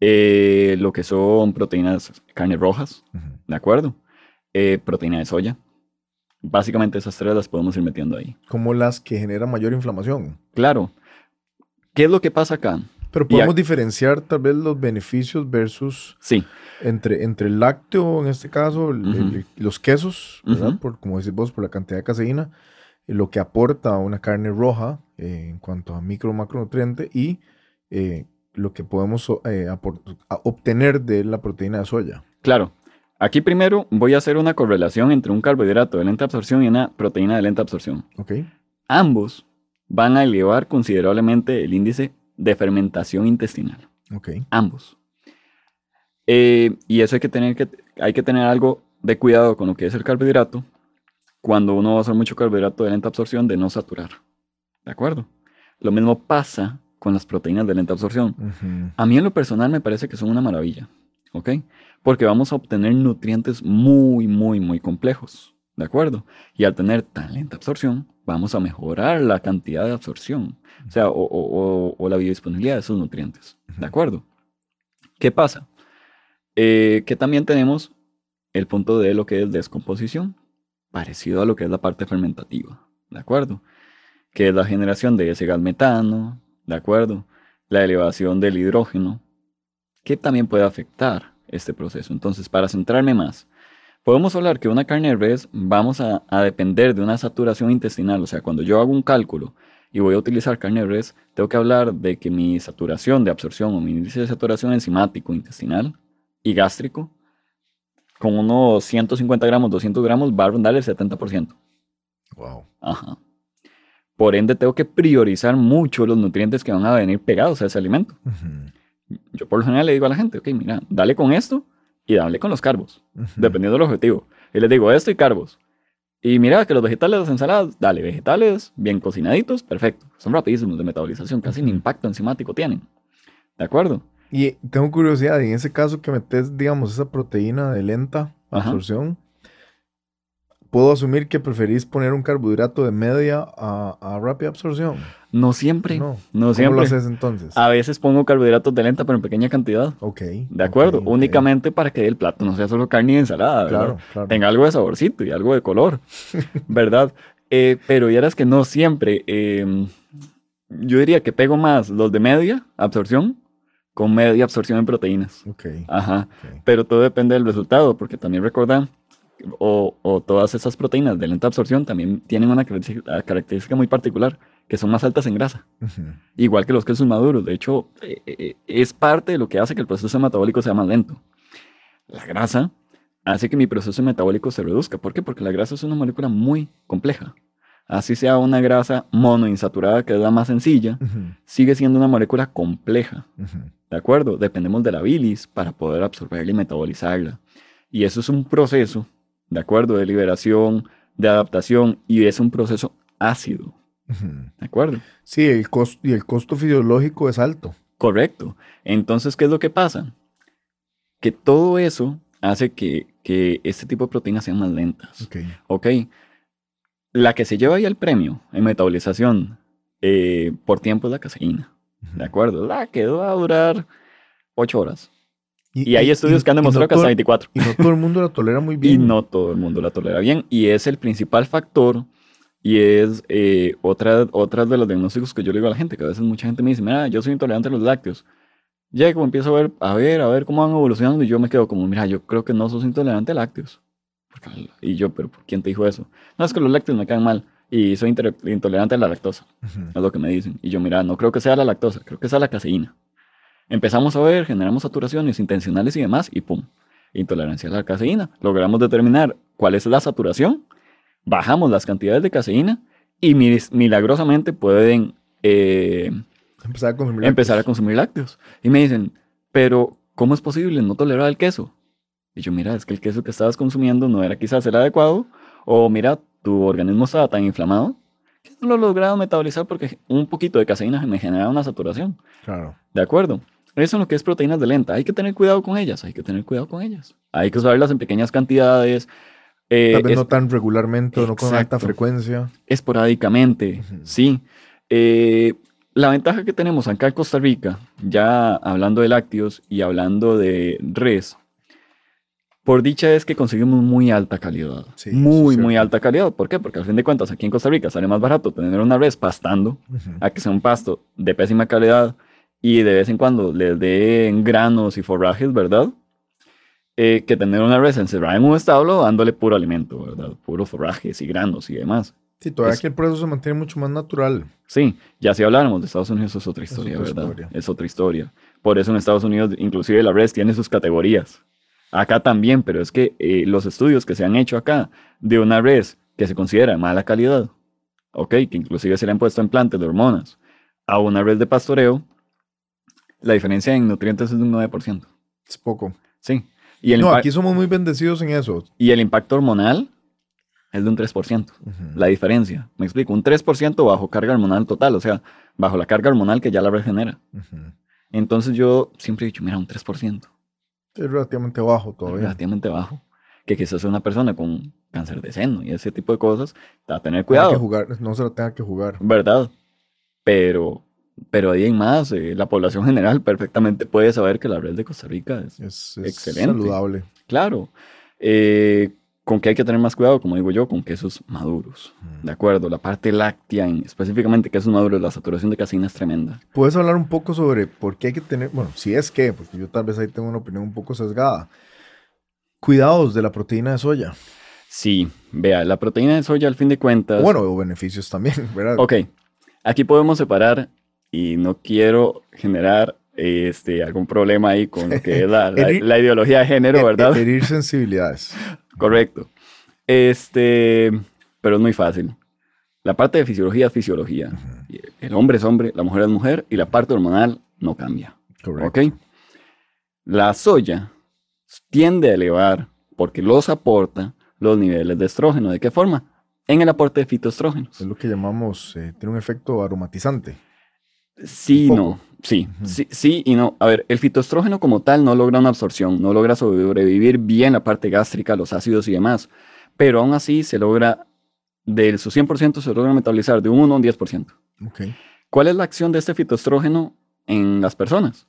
Eh, lo que son proteínas, carnes rojas. ¿de acuerdo? Eh, proteína de soya. Básicamente esas tres las podemos ir metiendo ahí. Como las que generan mayor inflamación. Claro. ¿Qué es lo que pasa acá? Pero podemos diferenciar tal vez los beneficios versus Sí, entre, entre el lácteo, en este caso, el- Ujú. el- los quesos, por, como decís vos, por la cantidad de caseína, y lo que aporta una carne roja eh, en cuanto a micro macronutriente y eh, lo que podemos eh, obtener de la proteína de soya. claro. Aquí primero voy a hacer una correlación entre un carbohidrato de lenta absorción y una proteína de lenta absorción. Ok. Ambos van a elevar considerablemente el índice de fermentación intestinal. Ok. Ambos. Eh, y eso hay que, tener que, hay que tener algo de cuidado con lo que es el carbohidrato cuando uno va a usar mucho carbohidrato de lenta absorción de no saturar. ¿De acuerdo? Lo mismo pasa con las proteínas de lenta absorción. A mí en lo personal me parece que son una maravilla, ¿ok? Porque vamos a obtener nutrientes muy, muy, muy complejos, ¿de acuerdo? Y al tener tan lenta absorción, vamos a mejorar la cantidad de absorción, o sea, o, o- o- la biodisponibilidad de esos nutrientes, ¿de acuerdo? ¿Qué pasa? Eh, que también tenemos el punto de lo que es descomposición, parecido a lo que es la parte fermentativa, ¿de acuerdo? Que es la generación de ese gas metano, ¿de acuerdo? La elevación del hidrógeno, que también puede afectar este proceso. Entonces, para centrarme más, podemos hablar que una carne de res vamos a, a depender de una saturación intestinal, o sea, cuando yo hago un cálculo y voy a utilizar carne de res, tengo que hablar de que mi saturación de absorción o mi índice de saturación enzimático intestinal y gástrico, con unos 150 gramos, 200 gramos, va a rondar el 70%. Wow. Ajá. Por ende, tengo que priorizar mucho los nutrientes que van a venir pegados a ese alimento. Ujú. Yo por lo general le digo a la gente, ok, mira, dale con esto y dale con los carbos, dependiendo del objetivo. Y les digo esto y carbos. Y mira que los vegetales, las ensaladas, dale, vegetales bien cocinaditos, perfecto. Son rapidísimos de metabolización, casi ni impacto enzimático tienen. ¿De acuerdo? Y tengo curiosidad, en ese caso que metes, digamos, esa proteína de lenta Ajá. ¿Puedo asumir que preferís poner un carbohidrato de media a, a rápida absorción? No siempre. No. No, ¿Cómo siempre. lo haces entonces? A veces pongo carbohidratos de lenta, pero en pequeña cantidad. ok. ¿De acuerdo? ok, ok. Únicamente para que el plato no sea solo carne y ensalada. ¿verdad? Claro, claro. tenga algo de saborcito y algo de color, [LAUGHS] ¿verdad? Eh, pero ya es que no siempre. eh, yo diría que pego más los de media absorción con media absorción en proteínas. Ok. Ajá. ok. Pero todo depende del resultado, porque también recuerdan, o, o todas esas proteínas de lenta absorción también tienen una característica, muy particular, que son más altas en grasa, igual que los quesos maduros. De hecho, eh, eh, es parte de lo que hace que el proceso metabólico sea más lento. La grasa hace que mi proceso metabólico se reduzca. ¿Por qué? Porque la grasa es una molécula muy compleja. Así sea una grasa monoinsaturada, que es la más sencilla, sigue siendo una molécula compleja. ¿De acuerdo? Dependemos de la bilis para poder absorberla y metabolizarla. Y eso es un proceso, ¿de acuerdo? De liberación, de adaptación, y es un proceso ácido. ¿De acuerdo? Sí, el costo, y el costo fisiológico es alto. Correcto. Entonces, ¿qué es lo que pasa? Que todo eso hace que, que este tipo de proteínas sean más lentas. Ok. Ok. La que se lleva ahí el premio en metabolización eh, por tiempo es la caseína. ¿De acuerdo? La que va a durar 8 horas. Y hay estudios que han y demostrado no que hasta todo- 24. Y no todo el mundo la tolera muy [LAUGHS] Y bien. no todo el mundo la tolera bien. Y es el principal factor. Y es eh, otra, otra de los diagnósticos que yo le digo a la gente, que a veces mucha gente me dice, mira, yo soy intolerante a los lácteos. Ya como empiezo a ver, a ver, a ver cómo van evolucionando, y yo me quedo como, mira, yo creo que no sos intolerante a lácteos. Y yo, pero ¿por quién te dijo eso? No, es que los lácteos me caen mal y soy intolerante a la lactosa. Ujú. Es lo que me dicen. Y yo, mira, no creo que sea la lactosa, creo que sea la caseína. Empezamos a ver, generamos saturaciones intencionales y demás, y pum, intolerancia a la caseína. Logramos determinar cuál es la saturación, bajamos las cantidades de caseína y milagrosamente pueden eh, Empezar a consumir empezar a lácteos. consumir lácteos. Y me dicen, pero ¿cómo es posible no tolerar el queso? Y yo, mira, es que el queso que estabas consumiendo no era quizás el adecuado, o mira, tu organismo estaba tan inflamado que no lo lograba metabolizar porque un poquito de caseína me genera una saturación. Claro. ¿De acuerdo? Eso es lo que es proteínas de lenta. Hay que tener cuidado con ellas, hay que tener cuidado con ellas. Hay que usarlas en pequeñas cantidades, eh, Tal vez es- no tan regularmente o no con alta Exacto. frecuencia. esporádicamente, sí. Eh, la ventaja que tenemos acá en Costa Rica, ya hablando de lácteos y hablando de res, por dicha es que conseguimos muy alta calidad. Sí, eso es muy, muy alta calidad. ¿Por qué? Porque al fin de cuentas aquí en Costa Rica sale más barato tener una res pastando a que sea un pasto de pésima calidad y de vez en cuando les den granos y forrajes, ¿verdad? Eh, que tener una res encerrada en un establo dándole puro alimento, ¿verdad? Puros forrajes y granos y demás. Sí, todavía es- aquí el proceso se mantiene mucho más natural. Sí, ya si habláramos de Estados Unidos es otra historia, otra ¿verdad? historia. Es otra historia. Por eso en Estados Unidos, inclusive la res tiene sus categorías. Acá también, pero es que eh, los estudios que se han hecho acá de una res que se considera de mala calidad, ok, que inclusive se le han puesto implantes de hormonas, a una res de pastoreo, la diferencia en nutrientes es de un 9%. Es poco. Sí. Y el, No, aquí somos muy bendecidos en eso. y el impacto hormonal es de un 3%. Ujú. La diferencia, me explico, un 3% bajo carga hormonal total, o sea, bajo la carga hormonal que ya la red genera. Ujú. Entonces yo siempre he dicho, mira, un 3%, Es relativamente bajo es todavía. relativamente bajo. Que quizás una persona con cáncer de seno y ese tipo de cosas, a tener Tenga que cuidado, jugar, no se la tenga que jugar. ¿verdad? Pero, pero de ahí en más, eh, la población general perfectamente puede saber que la red de Costa Rica es, Es, es Excelente. saludable. claro. Eh, con que hay que tener más cuidado, como digo yo, con quesos maduros. Ujú. De acuerdo, la parte láctea, en, específicamente quesos maduros, la saturación de caseína es tremenda. ¿Puedes hablar un poco sobre por qué hay que tener, bueno, si es que, porque yo tal vez ahí tengo una opinión un poco sesgada. Cuidados de la proteína de soya. Sí, vea, la proteína de soya al fin de cuentas... Bueno, o beneficios también, [LAUGHS] ¿verdad? Ok, aquí podemos separar y no quiero generar este, algún problema ahí con lo que es la, [LAUGHS] la- Herir- la ideología de género, ¿verdad? he- Herir sensibilidades. [LAUGHS] Correcto. Este, pero es muy fácil. La parte de fisiología es fisiología. El hombre es hombre, la mujer es mujer y la parte hormonal no cambia. Correcto. ¿Ok? La soya tiende a elevar, porque los aporta, los niveles de estrógeno. ¿De qué forma? En el aporte de fitoestrógenos. Es lo que llamamos, eh, tiene un efecto aromatizante. Sí, no. Sí, sí, sí y no. A ver, el fitoestrógeno como tal no logra una absorción, no logra sobrevivir bien la parte gástrica, los ácidos y demás. Pero aún así se logra, del su 100% se logra metabolizar de un 1 a un 10%. Ok. ¿Cuál es la acción de este fitoestrógeno en las personas?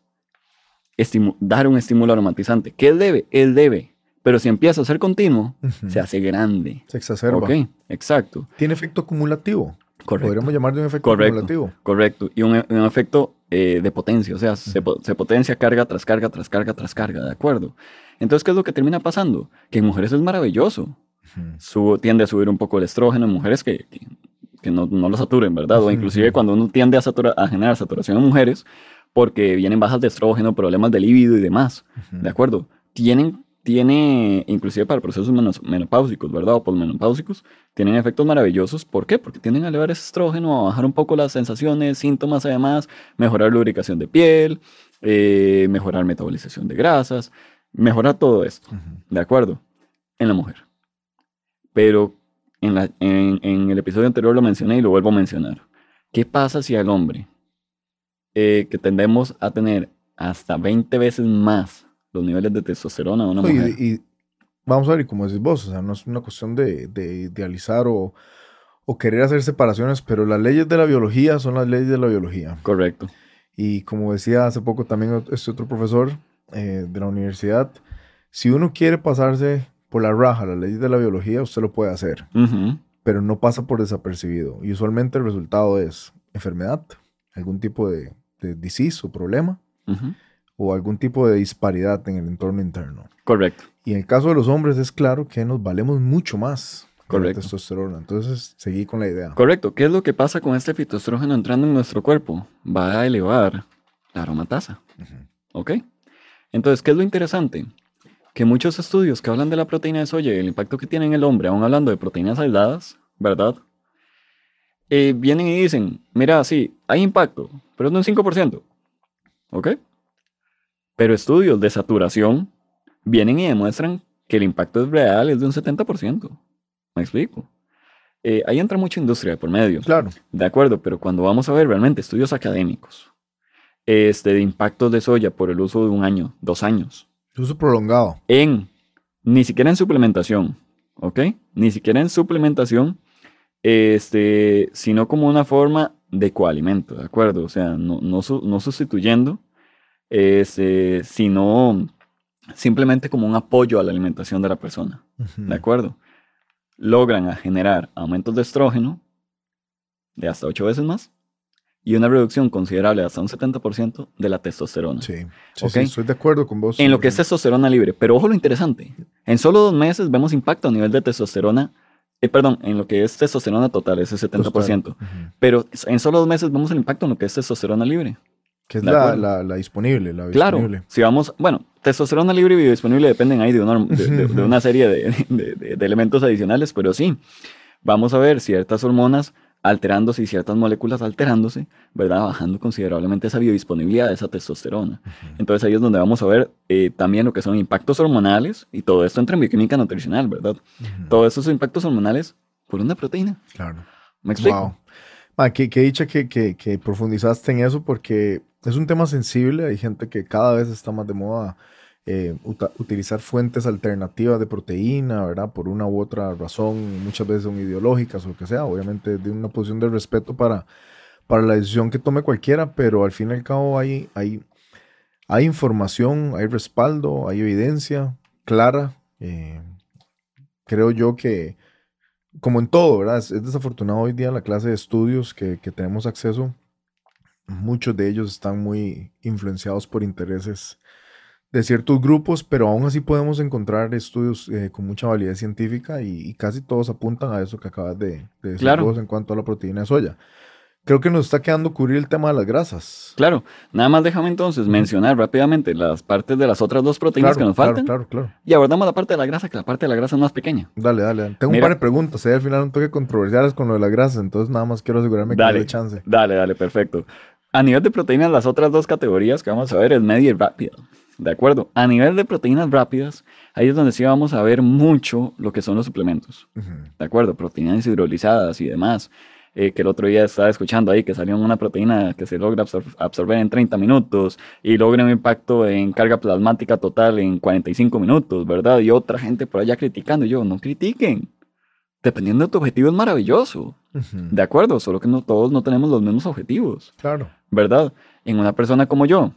Estimu- dar un estímulo aromatizante. ¿Qué él debe? Él debe. Pero si empieza a ser continuo, se hace grande. Se exacerba. Ok, exacto. Tiene efecto acumulativo. Correcto. Podríamos llamar de un efecto Correcto. acumulativo. Correcto. Y un, un efecto eh, de potencia. O sea, se, po- se potencia carga tras carga, tras carga, tras carga. ¿De acuerdo? Entonces, ¿qué es lo que termina pasando? Que en mujeres es maravilloso. Ujú. Su- tiende a subir un poco el estrógeno en mujeres que, que, que no, no lo saturen, ¿verdad? O inclusive cuando uno tiende a, satura- a generar saturación en mujeres porque vienen bajas de estrógeno, problemas de líbido y demás. ¿De acuerdo? Tienen, tiene, inclusive para procesos menopáusicos, ¿verdad? O posmenopáusicos, tienen efectos maravillosos. ¿Por qué? Porque tienden a elevar ese estrógeno, a bajar un poco las sensaciones, síntomas además, mejorar lubricación de piel, eh, mejorar metabolización de grasas, mejorar todo esto. ¿De acuerdo? En la mujer. Pero en, la- en- en el episodio anterior lo mencioné y lo vuelvo a mencionar. ¿Qué pasa si al hombre, eh, que tendemos a tener hasta 20 veces más los niveles de testosterona de una y- mujer? y, vamos a ver, y como decís vos, o sea, no es una cuestión de, de idealizar o, o querer hacer separaciones, pero las leyes de la biología son las leyes de la biología. Correcto. Y como decía hace poco también este otro profesor eh, de la universidad, si uno quiere pasarse por la raja las leyes de la biología, usted lo puede hacer, Ujú, pero no pasa por desapercibido. Y usualmente el resultado es enfermedad, algún tipo de, de disease o problema, ujú. O algún tipo de disparidad en el entorno interno. Correcto. Y en el caso de los hombres es claro que nos valemos mucho más Correcto. testosterona. Entonces, seguí con la idea. Correcto. ¿Qué es lo que pasa con este fitoestrógeno entrando en nuestro cuerpo? Va a elevar la aromatasa. ¿Ok? Entonces, ¿qué es lo interesante? Que muchos estudios que hablan de la proteína de soya y el impacto que tiene en el hombre, aún hablando de proteínas aisladas, ¿verdad? Eh, vienen y dicen, mira, sí, hay impacto, pero es de un 5%. ¿Ok? Pero estudios de saturación vienen y demuestran que el impacto es real, es de un 70%. ¿Me explico? Eh, ahí entra mucha industria de por medio. Claro. De acuerdo, pero cuando vamos a ver realmente estudios académicos este, de impactos de soya por el uso de un año, dos años, Uso prolongado. en, ni siquiera en suplementación, ¿ok? Ni siquiera en suplementación, este, sino como una forma de coalimento, ¿de acuerdo? O sea, no, no, no sustituyendo, este, sino simplemente como un apoyo a la alimentación de la persona. ¿De acuerdo? Logran a generar aumentos de estrógeno de hasta 8 veces más y una reducción considerable de hasta un 70% de la testosterona. Sí, sí, Ok. sí, estoy de acuerdo con vos. En lo que es testosterona libre. Pero ojo lo interesante. En solo dos meses vemos impacto a nivel de testosterona. eh, perdón, en lo que es testosterona total, ese 70%. Ujú. Pero en solo dos meses vemos el impacto en lo que es testosterona libre. Que es ¿De la, la, la disponible, la Claro, disponible. si vamos, bueno, testosterona libre y biodisponible dependen ahí de una, de, de- de una serie de, elementos adicionales, pero sí, vamos a ver ciertas hormonas alterándose y ciertas moléculas alterándose, ¿verdad? Bajando considerablemente esa biodisponibilidad de esa testosterona. Entonces ahí es donde vamos a ver eh, también lo que son impactos hormonales y todo esto entra en bioquímica nutricional, ¿verdad? Ujú. Todos esos impactos hormonales por una proteína. Claro. ¿Me explico? Wow. Ma, qué, qué dicha que, que, que profundizaste en eso porque es un tema sensible. Hay gente que cada vez está más de moda eh, utilizar fuentes alternativas de proteína, ¿verdad? Por una u otra razón, muchas veces son ideológicas o lo que sea. Obviamente de una posición de respeto para, para la decisión que tome cualquiera, pero al fin y al cabo hay, hay, hay información, hay respaldo, hay evidencia clara. eh, creo yo que como en todo, ¿verdad? Es, es desafortunado hoy día la clase de estudios que, que tenemos acceso. Muchos de ellos están muy influenciados por intereses de ciertos grupos, pero aún así podemos encontrar estudios eh, con mucha validez científica y, y casi todos apuntan a eso que acabas de, de decir Claro. vos en cuanto a la proteína de soya. Creo que nos está quedando cubrir el tema de las grasas. Claro, nada más déjame entonces mencionar rápidamente las partes de las otras dos proteínas Claro, que nos claro, faltan claro, claro. y abordamos la parte de la grasa, que la parte de la grasa es más pequeña. Dale, dale. dale. Tengo Mira. un par de preguntas. eh, al final un toque controversiales con lo de las grasas, entonces nada más quiero asegurarme que Dale. le dé chance. Dale, dale, perfecto. A nivel de proteínas, las otras dos categorías que vamos a ver es media y rápida. ¿De acuerdo? A nivel de proteínas rápidas, ahí es donde sí vamos a ver mucho lo que son los suplementos. ¿De acuerdo? Proteínas hidrolizadas y demás. eh, que el otro día estaba escuchando ahí que salió una proteína que se logra absor- absorber en 30 minutos y logra un impacto en carga plasmática total en 45 minutos, ¿verdad? Y otra gente por allá criticando. Y yo, no critiquen. Dependiendo de tu objetivo es maravilloso. De acuerdo, solo que no todos no tenemos los mismos objetivos, Claro. ¿Verdad? En una persona como yo,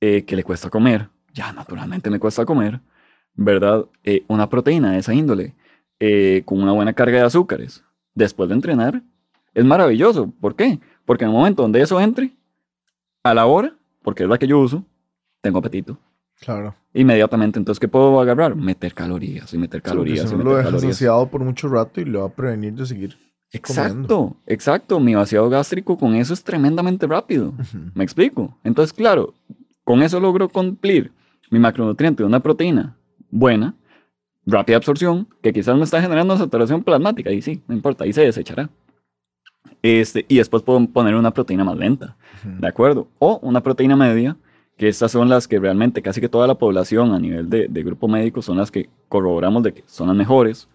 eh, que le cuesta comer, ya naturalmente me cuesta comer, ¿verdad? Eh, una proteína de esa índole, eh, con una buena carga de azúcares, después de entrenar, es maravilloso. ¿Por qué? Porque en el momento donde eso entre, a la hora, porque es la que yo uso, tengo apetito. Claro. Inmediatamente, entonces, ¿qué puedo agarrar? Meter calorías y meter Sí, calorías y no meter lo dejas calorías. saciado por mucho rato y le va a prevenir de seguir. Exacto, exacto. Mi vaciado gástrico con eso es tremendamente rápido. Ujú. ¿Me explico? Entonces, claro, con eso logro cumplir mi macronutriente de una proteína buena, rápida absorción, que quizás me está generando saturación plasmática, y sí, no importa, ahí se desechará. Este, y después puedo poner una proteína más lenta, Ujú. ¿de acuerdo? O una proteína media, que estas son las que realmente casi que toda la población a nivel de, de grupo médico son las que corroboramos de que son las mejores,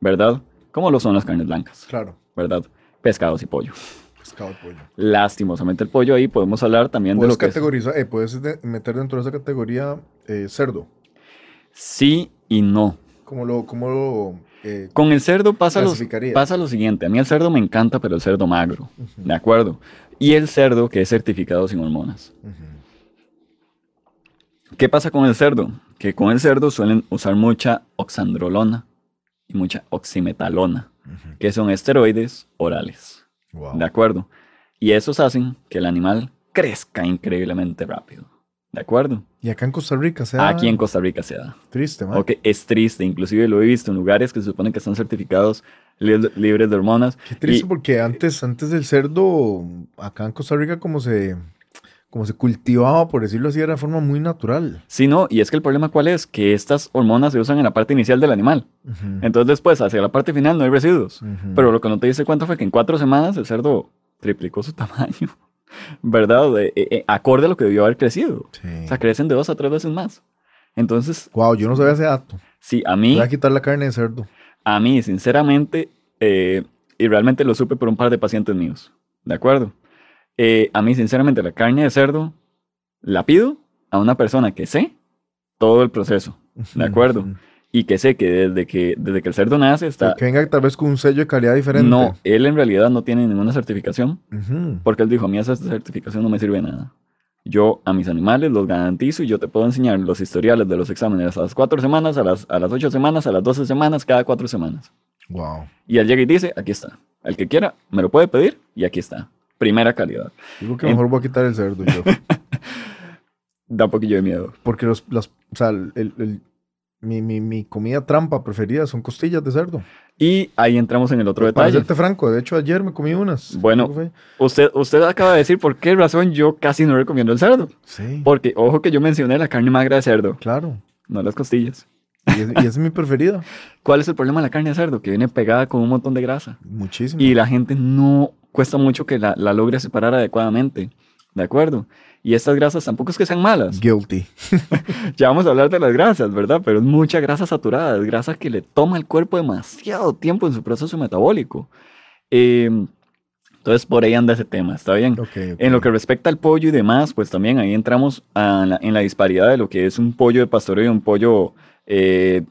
¿verdad? Como lo son las carnes blancas, Claro. ¿verdad? Pescados y pollo. Pescado pollo. Lastimosamente el pollo ahí podemos hablar también de lo que categorizar, eh, puedes de- meter dentro de esa categoría eh, cerdo. Sí y no. ¿Cómo lo, cómo lo eh, Con el cerdo pasa lo, pasa lo siguiente. A mí el cerdo me encanta, pero el cerdo magro. ¿De acuerdo? Y el cerdo que es certificado sin hormonas. ¿Qué pasa con el cerdo? Que con el cerdo suelen usar mucha oxandrolona y mucha oximetalona, que son esteroides orales. Wow. ¿De acuerdo? Y esos hacen que el animal crezca increíblemente rápido. ¿De acuerdo? Y acá en Costa Rica, sea Aquí en Costa Rica se da. triste, man. Ok, es triste, inclusive lo he visto en lugares que se supone que están certificados li- libres de hormonas. Qué triste y- porque antes, antes del cerdo, acá en Costa Rica como se, como se cultivaba, por decirlo así, era de forma muy natural. Sí, no, y es que el problema cuál es, que estas hormonas se usan en la parte inicial del animal. Entonces después, hacia la parte final, no hay residuos. Pero lo que no te diste cuenta fue que en cuatro semanas el cerdo triplicó su [LAUGHS] tamaño, ¿verdad? Eh, eh, eh, acorde a lo que debió haber crecido. Sí. O sea, crecen de dos a tres veces más. Entonces, Wow, yo no sabía ese dato. sí, a mí, Voy a quitar la carne de cerdo. a mí, sinceramente, eh, y realmente lo supe por un par de pacientes míos, ¿de acuerdo? Eh, a mí, sinceramente, la carne de cerdo la pido a una persona que sé todo el proceso De acuerdo. Y que sé que desde que, desde que el cerdo nace está... Que venga tal vez con un sello de calidad diferente. No, él en realidad no tiene ninguna certificación, porque él dijo, a mí esa certificación no me sirve de nada. Yo a mis animales los garantizo y yo te puedo enseñar los historiales de los exámenes a las cuatro semanas, a las, a las ocho semanas, a las doce semanas, cada cuatro semanas. Wow. Y él llega y dice, aquí está. El que quiera me lo puede pedir y aquí está. Primera calidad. Digo que En- mejor voy a quitar el cerdo yo. [LAUGHS] Da un poquillo de miedo. Porque los, las, o sea, el, el- mi, mi, mi comida trampa preferida son costillas de cerdo. Y ahí entramos en el otro Para detalle. serte franco, de hecho ayer me comí unas. Bueno. Usted, usted acaba de decir por qué razón yo casi no recomiendo el cerdo. Sí, Porque, ojo que yo mencioné la carne magra de cerdo, claro. no las costillas. Y, es- y es mi preferida. [LAUGHS] ¿Cuál es el problema de la carne de cerdo? Que viene pegada con un montón de grasa. Muchísimo. Y la gente no cuesta mucho que la, la logre separar adecuadamente. ¿De acuerdo? Y estas grasas tampoco es que sean malas. Guilty. [LAUGHS] Ya vamos a hablar de las grasas, ¿verdad? Pero es mucha grasa saturada, es grasa que le toma al cuerpo demasiado tiempo en su proceso metabólico. Eh, entonces, por ahí anda ese tema, ¿está bien? Ok, ok. En lo que respecta al pollo y demás, pues también ahí entramos a la- en la disparidad de lo que es un pollo de pastoreo y un pollo eh,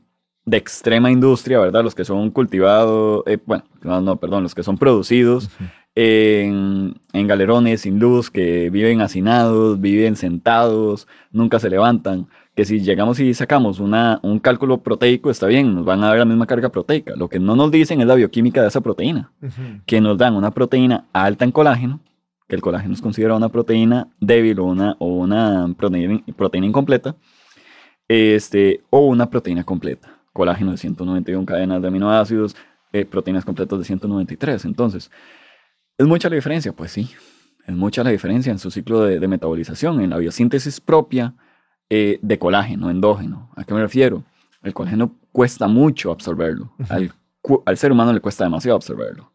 de extrema industria, ¿verdad? Los que son cultivados, eh, bueno, no, no, perdón, los que son producidos Ujú. En, en galerones sin luz, que viven hacinados, viven sentados, nunca se levantan. Que si llegamos y sacamos una, un cálculo proteico, está bien, nos van a dar la misma carga proteica. Lo que no nos dicen es la bioquímica de esa proteína Ujú. que nos dan una proteína alta en colágeno, que el colágeno es considerado una proteína débil o una, o una proteína, proteína incompleta, este, o una proteína completa. Colágeno de 191 cadenas de aminoácidos, eh, proteínas completas de 193. Entonces, ¿es mucha la diferencia? Pues sí, es mucha la diferencia en su ciclo de, de metabolización, en la biosíntesis propia eh, de colágeno endógeno. ¿A qué me refiero? El colágeno cuesta mucho absorberlo. Al, al ser humano le cuesta demasiado absorberlo.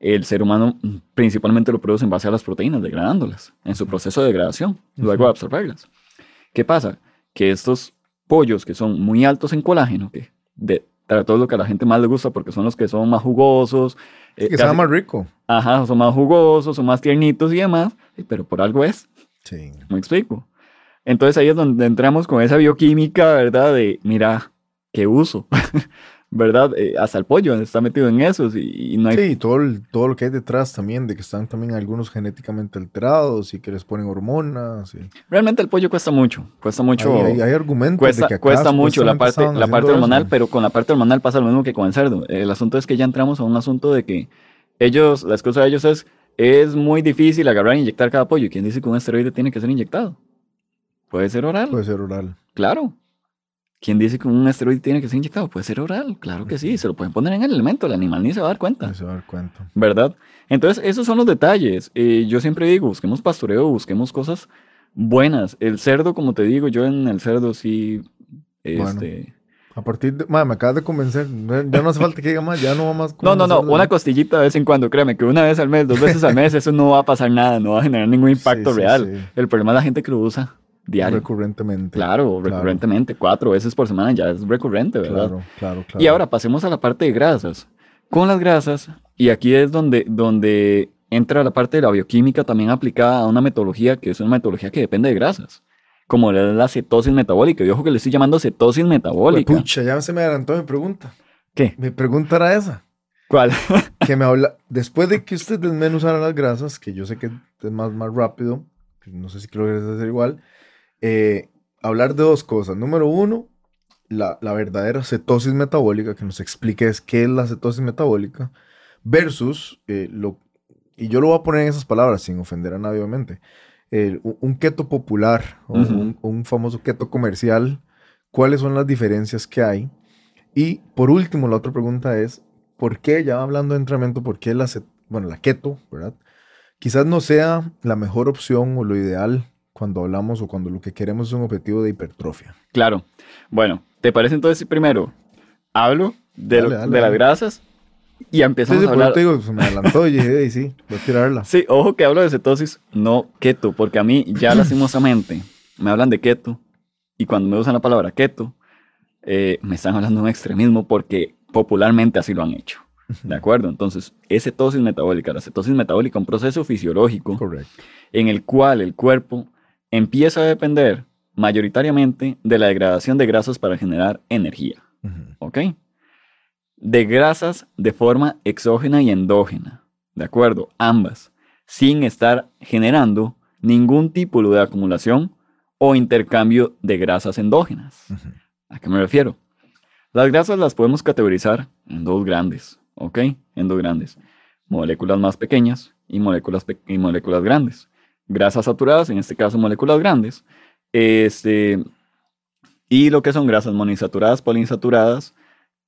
El ser humano mm, principalmente lo produce en base a las proteínas, degradándolas en su proceso de degradación, luego de absorberlas. ¿Qué pasa? Que estos pollos que son muy altos en colágeno, que de, para todo lo que a la gente más le gusta porque son los que son más jugosos, eh, que sea más rico. ajá, son más jugosos, son más tiernitos y demás, pero por algo es, Sí. ¿me explico? Entonces ahí es donde entramos con esa bioquímica, ¿verdad? De, mira, qué uso, [LAUGHS] ¿verdad? Eh, hasta el pollo está metido en eso y, y no hay... Sí, todo, el- todo lo que hay detrás también, de que están también algunos genéticamente alterados y que les ponen hormonas. y- Realmente el pollo cuesta mucho, cuesta mucho... Hay, hay- hay argumentos Cuesta, de que acá cuesta mucho la parte, la hormonal, eso. pero con la parte hormonal pasa lo mismo que con el cerdo. El asunto es que ya entramos a un asunto de que ellos, la excusa de ellos es, es muy difícil agarrar e inyectar cada pollo. ¿Quién dice que un esteroide tiene que ser inyectado? Puede ser oral, Puede ser oral. claro. ¿Quién dice que un esteroide tiene que ser inyectado? Puede ser oral, claro que sí. Se lo pueden poner en el elemento, el animal ni se va a dar cuenta. No se va a dar cuenta. ¿verdad? Entonces, esos son los detalles. Eh, yo siempre digo, busquemos pastoreo, busquemos cosas buenas. El cerdo, como te digo, yo en el cerdo sí, Bueno. este... A partir de. ma, me acabas de convencer. Ya no hace falta que diga más. Ya no va más. No, no, no, una costillita de vez en cuando, créeme, que una vez al mes, dos veces al [LAUGHS] mes, eso no va a pasar nada, no va a generar ningún impacto Sí, sí, real. sí. El problema es la gente que lo usa diario. Recurrentemente. Claro, Claro. recurrentemente, cuatro veces por semana ya es recurrente, ¿verdad? Claro, claro, claro. Y ahora pasemos a la parte de grasas. Con las grasas, y aquí es donde, donde entra la parte de la bioquímica también aplicada a una metodología que es una metodología que depende de grasas, como la, la cetosis metabólica. Y ojo que le estoy llamando cetosis metabólica. Pucha, ya se me adelantó mi pregunta. ¿Qué? Mi pregunta era esa. ¿Cuál? Que me [LAUGHS] habla. Después de que usted desmenuzara las grasas, que yo sé que es más, más rápido, que no sé si lo quieres hacer igual, eh, hablar de dos cosas. Número uno, la, la verdadera cetosis metabólica, que nos expliques qué es la cetosis metabólica, versus eh, lo. Y yo lo voy a poner en esas palabras sin ofender a nadie, obviamente. el- un, keto popular o Ujú. un, un famoso keto comercial. ¿Cuáles son las diferencias que hay? Y por último, la otra pregunta es, ¿por qué, ya hablando de entrenamiento, por qué la, bueno, la keto, ¿verdad? Quizás no sea la mejor opción o lo ideal cuando hablamos o cuando lo que queremos es un objetivo de hipertrofia. Claro. Bueno, ¿te parece entonces primero hablo de, lo- Dale, dale, de las dale. grasas y Sí, empezamos sí, a por eso hablar? te digo, se me adelantó y dije, "Ey, sí, voy a tirarla. Sí, ojo que hablo de cetosis, no keto, porque a mí ya [CLEARS THROAT] lastimosamente me hablan de keto y cuando me usan la palabra keto, eh, me están hablando de un extremismo porque popularmente así lo han hecho. ¿De [LAUGHS] acuerdo? Entonces, es cetosis metabólica. La cetosis metabólica es un proceso fisiológico Correcto. en el cual el cuerpo empieza a depender mayoritariamente de la degradación de grasas para generar energía. ¿ok? De grasas de forma exógena y endógena, ¿de acuerdo? Ambas, sin estar generando ningún tipo de acumulación o intercambio de grasas endógenas. ¿A qué me refiero? Las grasas las podemos categorizar en dos grandes, ¿ok? En dos grandes. Moléculas más pequeñas y moléculas, pe- y moléculas grandes. Grasas saturadas, en este caso moléculas grandes. Este, y lo que son grasas monoinsaturadas, poliinsaturadas,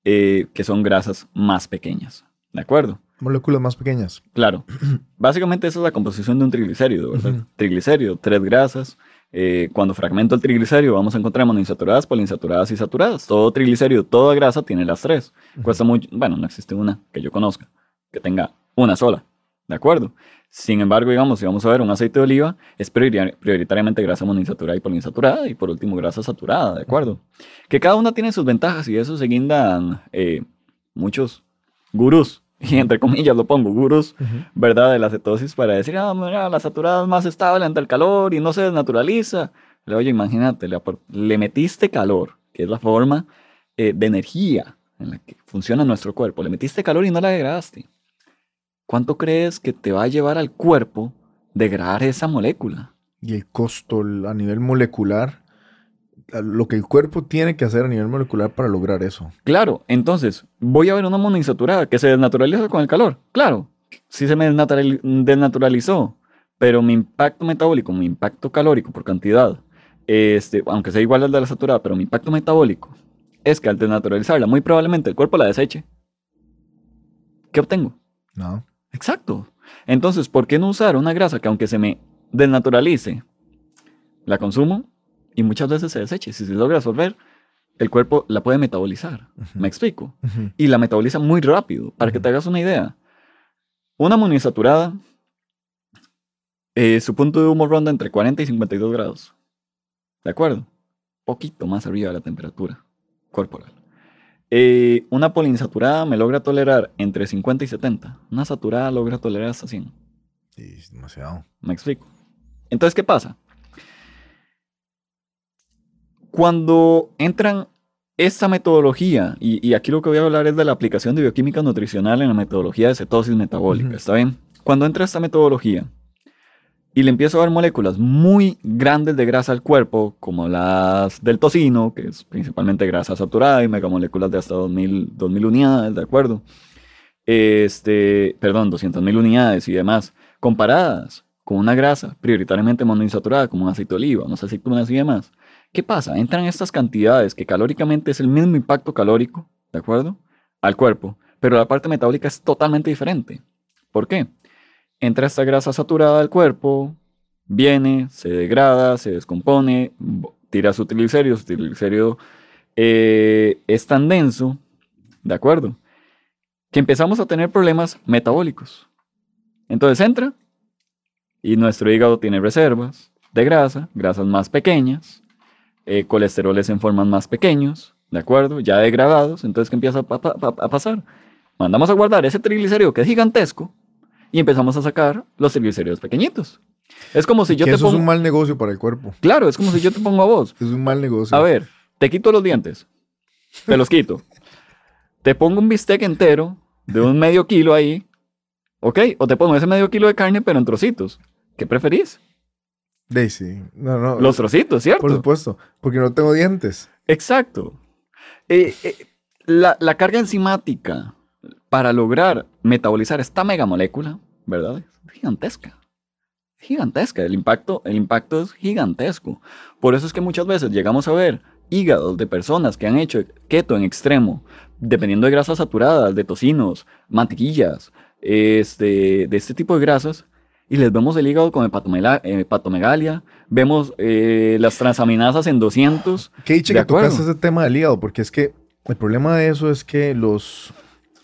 eh, que son grasas más pequeñas. ¿De acuerdo? Moléculas más pequeñas. Claro. [CLEARS THROAT] Básicamente esa es la composición de un triglicérido, ¿verdad? Triglicérido, tres grasas. Eh, cuando fragmento el triglicérido vamos a encontrar monoinsaturadas, poliinsaturadas y saturadas. Todo triglicérido, toda grasa tiene las tres. Cuesta mucho, bueno, no existe una que yo conozca que tenga una sola. ¿De acuerdo? Sin embargo, digamos, si vamos a ver un aceite de oliva, es prioritariamente grasa monoinsaturada y poliinsaturada, y por último grasa saturada, ¿de acuerdo? Que cada una tiene sus ventajas y eso se guindan eh, muchos gurús, [LAUGHS] y entre comillas lo pongo, gurús, ¿verdad? De la cetosis para decir, ah, mira, la saturada es más estable ante el calor y no se desnaturaliza. Oye, imagínate, le, metiste calor, que es la forma eh, de energía en la que funciona nuestro cuerpo, le metiste calor y no la degradaste. ¿Cuánto crees que te va a llevar al cuerpo degradar esa molécula? Y el costo a nivel molecular, lo que el cuerpo tiene que hacer a nivel molecular para lograr eso. Claro, entonces, voy a ver una monoinsaturada que se desnaturaliza con el calor. Claro, sí se me desnaturalizó, pero mi impacto metabólico, mi impacto calórico por cantidad, este, aunque sea igual al de la saturada, pero mi impacto metabólico es que al desnaturalizarla, muy probablemente el cuerpo la deseche. ¿Qué obtengo? No. Exacto. Entonces, ¿por qué no usar una grasa que aunque se me desnaturalice, la consumo y muchas veces se deseche? Si se logra absorber, el cuerpo la puede metabolizar. ¿Me explico? Y la metaboliza muy rápido. Para que te hagas una idea, una monoinsaturada, eh, su punto de humo ronda entre 40 y 52 grados. ¿De acuerdo? Poquito más arriba de la temperatura corporal. Eh, una poliinsaturada me logra tolerar entre 50 y 70. Una saturada logra tolerar hasta 100. Sí, es demasiado. Me explico. Entonces, ¿qué pasa? Cuando entran esta metodología, y, aquí lo que voy a hablar es de la aplicación de bioquímica nutricional en la metodología de cetosis metabólica, ¿está bien? Cuando entra esta metodología, y le empiezo a dar moléculas muy grandes de grasa al cuerpo, como las del tocino, que es principalmente grasa saturada y megamoléculas de hasta 2000, 2000 unidades, ¿de acuerdo? Este, perdón, 200.000 unidades y demás, comparadas con una grasa prioritariamente monoinsaturada, como un aceite de oliva, unas aceitunas y demás. ¿Qué pasa? Entran estas cantidades que calóricamente es el mismo impacto calórico, ¿de acuerdo? Al cuerpo, pero la parte metabólica es totalmente diferente. ¿Por qué? Entra esta grasa saturada al cuerpo, viene, se degrada, se descompone, tira su triglicérido, su triglicérido eh, es tan denso, ¿de acuerdo? Que empezamos a tener problemas metabólicos. Entonces entra y nuestro hígado tiene reservas de grasa, grasas más pequeñas, eh, colesteroles en formas más pequeños, ¿de acuerdo? Ya degradados, entonces ¿qué empieza a pasar? Mandamos a guardar ese triglicérido que es gigantesco, y empezamos a sacar los triglicéridos pequeñitos. Es como si yo te eso es un mal negocio para el cuerpo. Claro, es como si yo te pongo a vos. [LAUGHS] Es un mal negocio. A ver, te quito los dientes. Te los quito. te pongo un bistec entero de un medio kilo ahí. ¿Ok? O te pongo ese medio kilo de carne, pero en trocitos. ¿Qué preferís? Daisy. No, no. Los trocitos, ¿cierto? Por supuesto. Porque no tengo dientes. Exacto. Eh, eh, la, la carga enzimática para lograr metabolizar esta megamolécula, ¿verdad? Es gigantesca. Gigantesca. El impacto, el impacto es gigantesco. Por eso es que muchas veces llegamos a ver hígados de personas que han hecho keto en extremo, dependiendo de grasas saturadas, de tocinos, mantequillas, este, de este tipo de grasas, y les vemos el hígado con hepatomegalia, vemos eh, las transaminasas en 200. Qué dicho que tocas ese tema del hígado, porque es que el problema de eso es que los,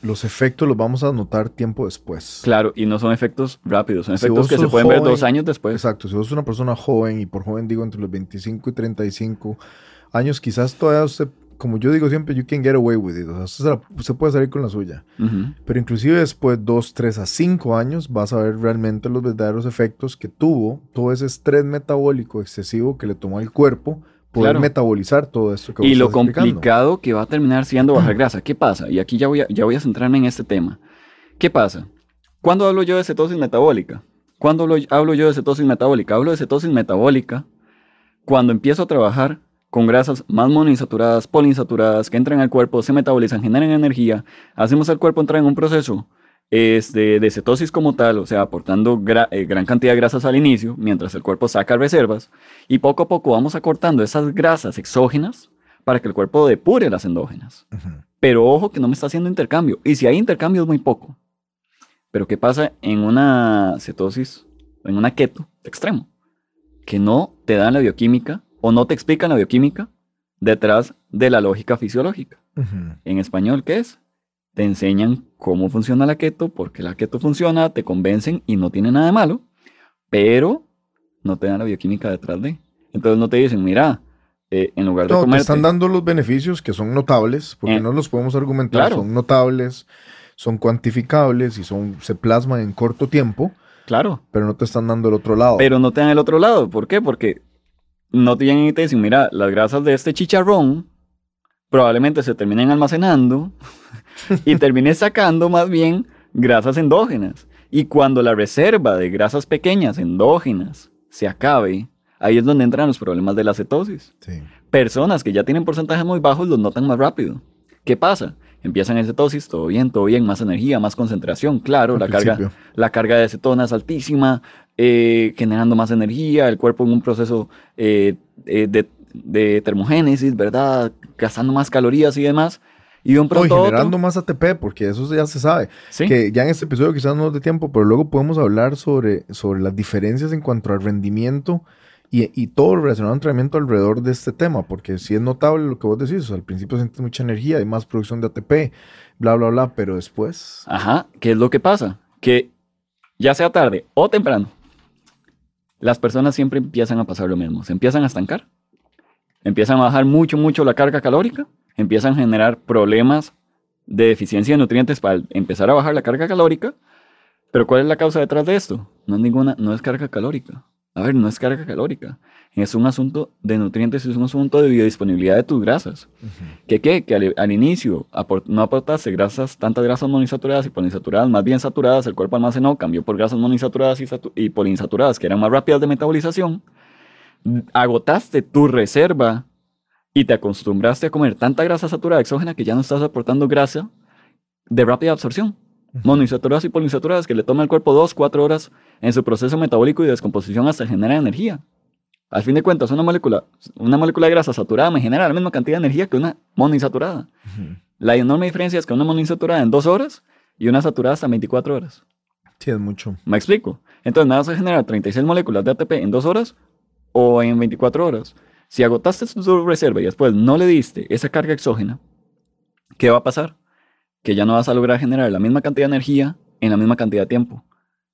los efectos los vamos a notar tiempo después. Claro, y no son efectos rápidos, son efectos que se pueden ver dos años después. Exacto, si vos sos una persona joven, y por joven digo entre los 25 y 35 años, quizás todavía usted, como yo digo siempre, you can get away with it. O sea, usted, puede salir con la suya. Pero inclusive después de 2, 3 a 5 años vas a ver realmente los verdaderos efectos que tuvo todo ese estrés metabólico excesivo que le tomó al cuerpo poder metabolizar todo esto que Y lo complicado que va a terminar siendo bajar [CLEARS THROAT] grasa. ¿Qué pasa? Y aquí ya voy, a, ya voy a centrarme en este tema. ¿Qué pasa? ¿Cuándo hablo yo de cetosis metabólica? ¿Cuándo hablo, hablo yo de cetosis metabólica? Hablo de cetosis metabólica cuando empiezo a trabajar con grasas más monoinsaturadas, poliinsaturadas, que entran al cuerpo, se metabolizan, generan energía, hacemos al cuerpo entrar en un proceso es de, cetosis como tal, o sea, aportando eh, gran cantidad de grasas al inicio, mientras el cuerpo saca reservas, y poco a poco vamos acortando esas grasas exógenas para que el cuerpo depure las endógenas. Pero ojo que no me está haciendo intercambio. Y si hay intercambio es muy poco. Pero ¿qué pasa en una cetosis, en una keto extremo? Que no te dan la bioquímica o no te explican la bioquímica detrás de la lógica fisiológica. En español, ¿qué es? Te enseñan cómo funciona la keto, porque la keto funciona, te convencen y no tiene nada de malo, pero no te dan la bioquímica detrás de. Entonces no te dicen, mira, eh, en lugar de no, Te están dando los beneficios que son notables, porque eh, no los podemos argumentar, son notables, son cuantificables y son, se plasman en corto tiempo. Claro. Pero no te están dando el otro lado. Pero no te dan el otro lado. ¿Por qué? Porque no te llegan y te dicen, mira, las grasas de este chicharrón probablemente se terminen almacenando [LAUGHS] y termines sacando más bien grasas endógenas. Y cuando la reserva de grasas pequeñas endógenas se acabe, ahí es donde entran los problemas de la cetosis. Personas que ya tienen porcentajes muy bajos los notan más rápido. ¿Qué pasa? Empiezan en cetosis, todo bien, todo bien, más energía, más concentración, claro, la carga, la carga de cetona es altísima, eh, generando más energía, el cuerpo en un proceso eh, eh, de, termogénesis, ¿verdad? Gastando más calorías y demás. Y un pronto generando más ATP, porque eso ya se sabe. Que ya en este episodio quizás no de tiempo, pero luego podemos hablar sobre, sobre las diferencias en cuanto al rendimiento y, todo lo relacionado al entrenamiento alrededor de este tema, porque si es notable lo que vos decís, al principio sientes mucha energía, hay más producción de ATP, bla, bla, bla, pero después... Ajá, ¿qué es lo que pasa? Que ya sea tarde o temprano, las personas siempre empiezan a pasar lo mismo, se empiezan a estancar, empiezan a bajar mucho, mucho la carga calórica, empiezan a generar problemas de deficiencia de nutrientes para empezar a bajar la carga calórica, pero ¿cuál es la causa detrás de esto? No es ninguna, no es carga calórica. A ver, no es carga calórica. Es un asunto de nutrientes, es un asunto de biodisponibilidad de tus grasas. ¿Qué qué? Que al, inicio no aportaste grasas, tantas grasas monoinsaturadas y poliinsaturadas, más bien saturadas, el cuerpo almacenó, cambió por grasas monoinsaturadas y, y poliinsaturadas, que eran más rápidas de metabolización. Agotaste tu reserva y te acostumbraste a comer tanta grasa saturada exógena que ya no estás aportando grasa de rápida absorción monoinsaturadas y poliinsaturadas que le toma al cuerpo 2, 4 horas en su proceso metabólico y de descomposición hasta generar energía. Al fin de cuentas, una molécula, una molécula de grasa saturada me genera la misma cantidad de energía que una monoinsaturada. La enorme diferencia es que una monoinsaturada en 2 horas y una saturada hasta 24 horas. Sí, es mucho. ¿Me explico? Entonces, nada se genera 36 moléculas de ATP en 2 horas o en 24 horas. Si agotaste su reserva y después no le diste esa carga exógena, ¿qué va a pasar? que ya no vas a lograr generar la misma cantidad de energía en la misma cantidad de tiempo.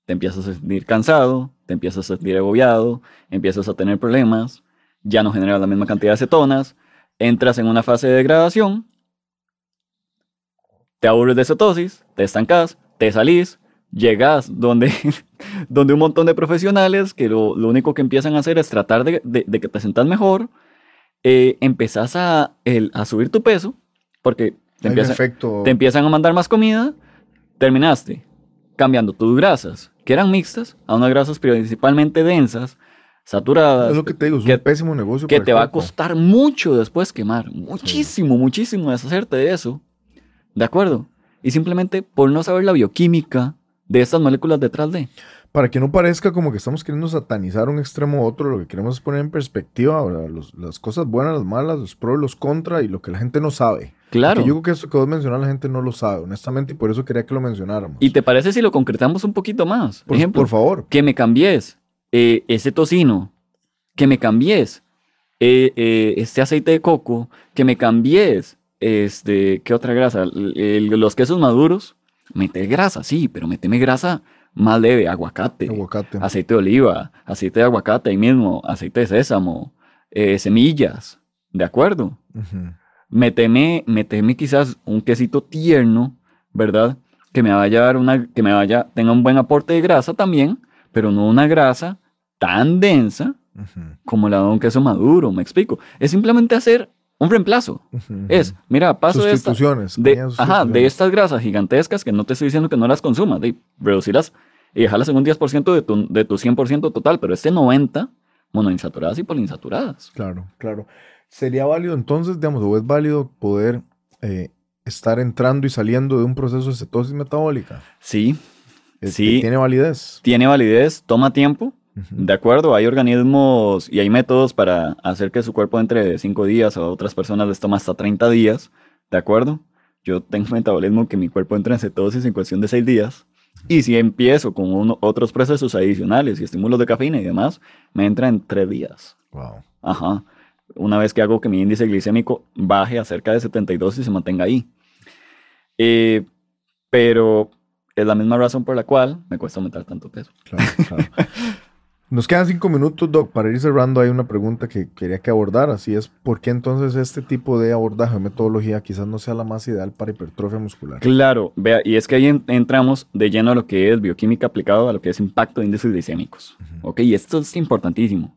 Te empiezas a sentir cansado, te empiezas a sentir agobiado, empiezas a tener problemas, ya no generas la misma cantidad de cetonas, entras en una fase de degradación, te aburres de cetosis, te estancas, te salís, llegas donde, [LAUGHS] donde un montón de profesionales que lo, único que empiezan a hacer es tratar de, que te sientas mejor, eh, empezás a, a subir tu peso, porque te, empiezan, a mandar más comida, terminaste cambiando tus grasas, que eran mixtas, a unas grasas principalmente densas, saturadas. Es lo que te digo, es un pésimo negocio. Que te va a costar mucho después quemar, muchísimo, muchísimo deshacerte de eso. ¿De acuerdo? Y simplemente por no saber la bioquímica de estas moléculas detrás de para que no parezca como que estamos queriendo satanizar un extremo u otro, lo que queremos es poner en perspectiva las cosas buenas, las malas, los pros, los contra y lo que la gente no sabe. Claro. yo creo que esto que vos mencionar la gente no lo sabe, honestamente, y por eso quería que lo mencionáramos. ¿Y te parece si lo concretamos un poquito más? Por, ejemplo, por favor. Que me cambies eh, ese tocino, que me cambies eh, eh, este aceite de coco, que me cambies este, ¿qué otra grasa? los quesos maduros, mete grasa, sí, pero méteme grasa más leve, aguacate, aceite de oliva, aceite de aguacate ahí mismo, aceite de sésamo, eh, semillas, ¿de acuerdo? Méteme, quizás un quesito tierno, ¿verdad? Que me vaya a dar una, que me vaya, tenga un buen aporte de grasa también, pero no una grasa tan densa como la de un queso maduro, me explico. Es simplemente hacer un reemplazo. Es, mira, paso de, de, ajá, de estas grasas gigantescas que no te estoy diciendo que no las consumas, de reducirlas y dejarlas en un 10% de tu, de tu 100% total, pero este 90% monoinsaturadas y poliinsaturadas. Claro, claro. ¿Sería válido entonces, digamos, o es válido poder eh, estar entrando y saliendo de un proceso de cetosis metabólica? Sí, sí. ¿Tiene validez? Tiene validez, toma tiempo, ¿De acuerdo? Hay organismos y hay métodos para hacer que su cuerpo entre de 5 días, a otras personas les toma hasta 30 días. ¿De acuerdo? Yo tengo un metabolismo que mi cuerpo entra en cetosis en cuestión de 6 días. Y si empiezo con otros procesos adicionales y estímulos de cafeína y demás, me entra en 3 días. Wow. Ajá. Una vez que hago que mi índice glicémico baje a cerca de 72 y se mantenga ahí. Eh, pero es la misma razón por la cual me cuesta aumentar tanto peso. Claro, claro. [LAUGHS] Nos quedan cinco minutos, Doc. Para ir cerrando, hay una pregunta que quería que abordar. Así es, ¿por qué entonces este tipo de abordaje o metodología quizás no sea la más ideal para hipertrofia muscular? Claro, vea, y es que ahí entramos de lleno a lo que es bioquímica aplicado a lo que es impacto de índices glicémicos. Ok, y esto es importantísimo.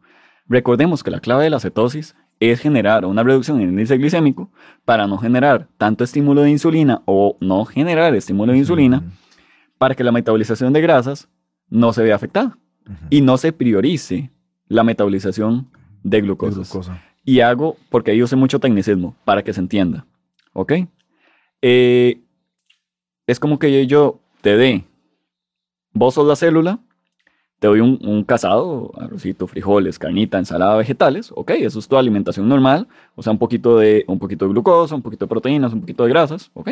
Recordemos que la clave de la cetosis es generar una reducción en el índice glicémico para no generar tanto estímulo de insulina o no generar estímulo de insulina para que la metabolización de grasas no se vea afectada y no se priorice la metabolización de glucosa. Y hago, porque ahí usé mucho tecnicismo, para que se entienda. ¿Ok? Eh, es como que yo te dé, vos sos la célula, te doy un, un, casado, arrocito, frijoles, carnita, ensalada, vegetales, ok, eso es tu alimentación normal, o sea, un poquito de, un poquito de glucosa, un poquito de proteínas, un poquito de grasas, ok,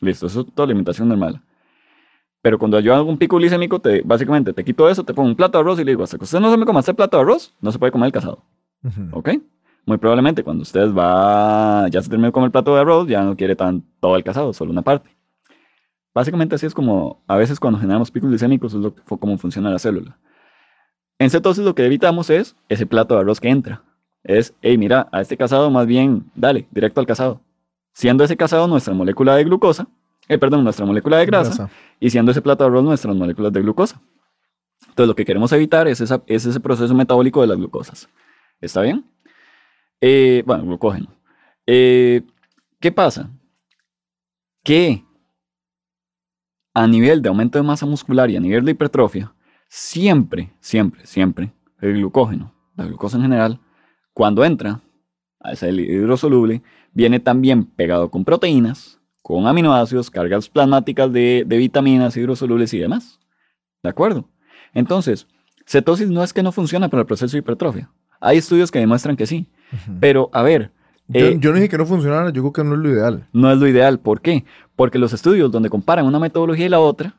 listo, eso es tu alimentación normal. Pero cuando yo hago un pico glicémico, te, básicamente te quito eso, te pongo un plato de arroz y le digo, hasta que usted no se me coma este plato de arroz, no se puede comer el casado. ¿Ok? Muy probablemente cuando usted va, ya se terminó de comer el plato de arroz, ya no quiere tan todo el casado, solo una parte. Básicamente así es como, a veces cuando generamos picos glicémicos es lo, como funciona la célula. En cetosis lo que evitamos es ese plato de arroz que entra. Es, hey, mira, a este casado más bien, dale, directo al casado. Siendo ese casado nuestra molécula de glucosa, eh, perdón, nuestra molécula de grasa, y siendo ese plato de arroz nuestras moléculas de glucosa. Entonces lo que queremos evitar es, ese proceso metabólico de las glucosas. ¿Está bien? Eh, bueno, glucógeno. Eh, ¿Qué pasa? Que a nivel de aumento de masa muscular y a nivel de hipertrofia, siempre, siempre, siempre, el glucógeno, la glucosa en general, cuando entra a ese hidrosoluble, viene también pegado con proteínas, con aminoácidos, cargas plasmáticas de, vitaminas, hidrosolubles y demás. ¿De acuerdo? Entonces, cetosis no es que no funciona para el proceso de hipertrofia. Hay estudios que demuestran que sí. Pero, a ver. Yo, eh, no dije que no funcionara, yo creo que no es lo ideal. No es lo ideal. ¿Por qué? Porque los estudios donde comparan una metodología y la otra,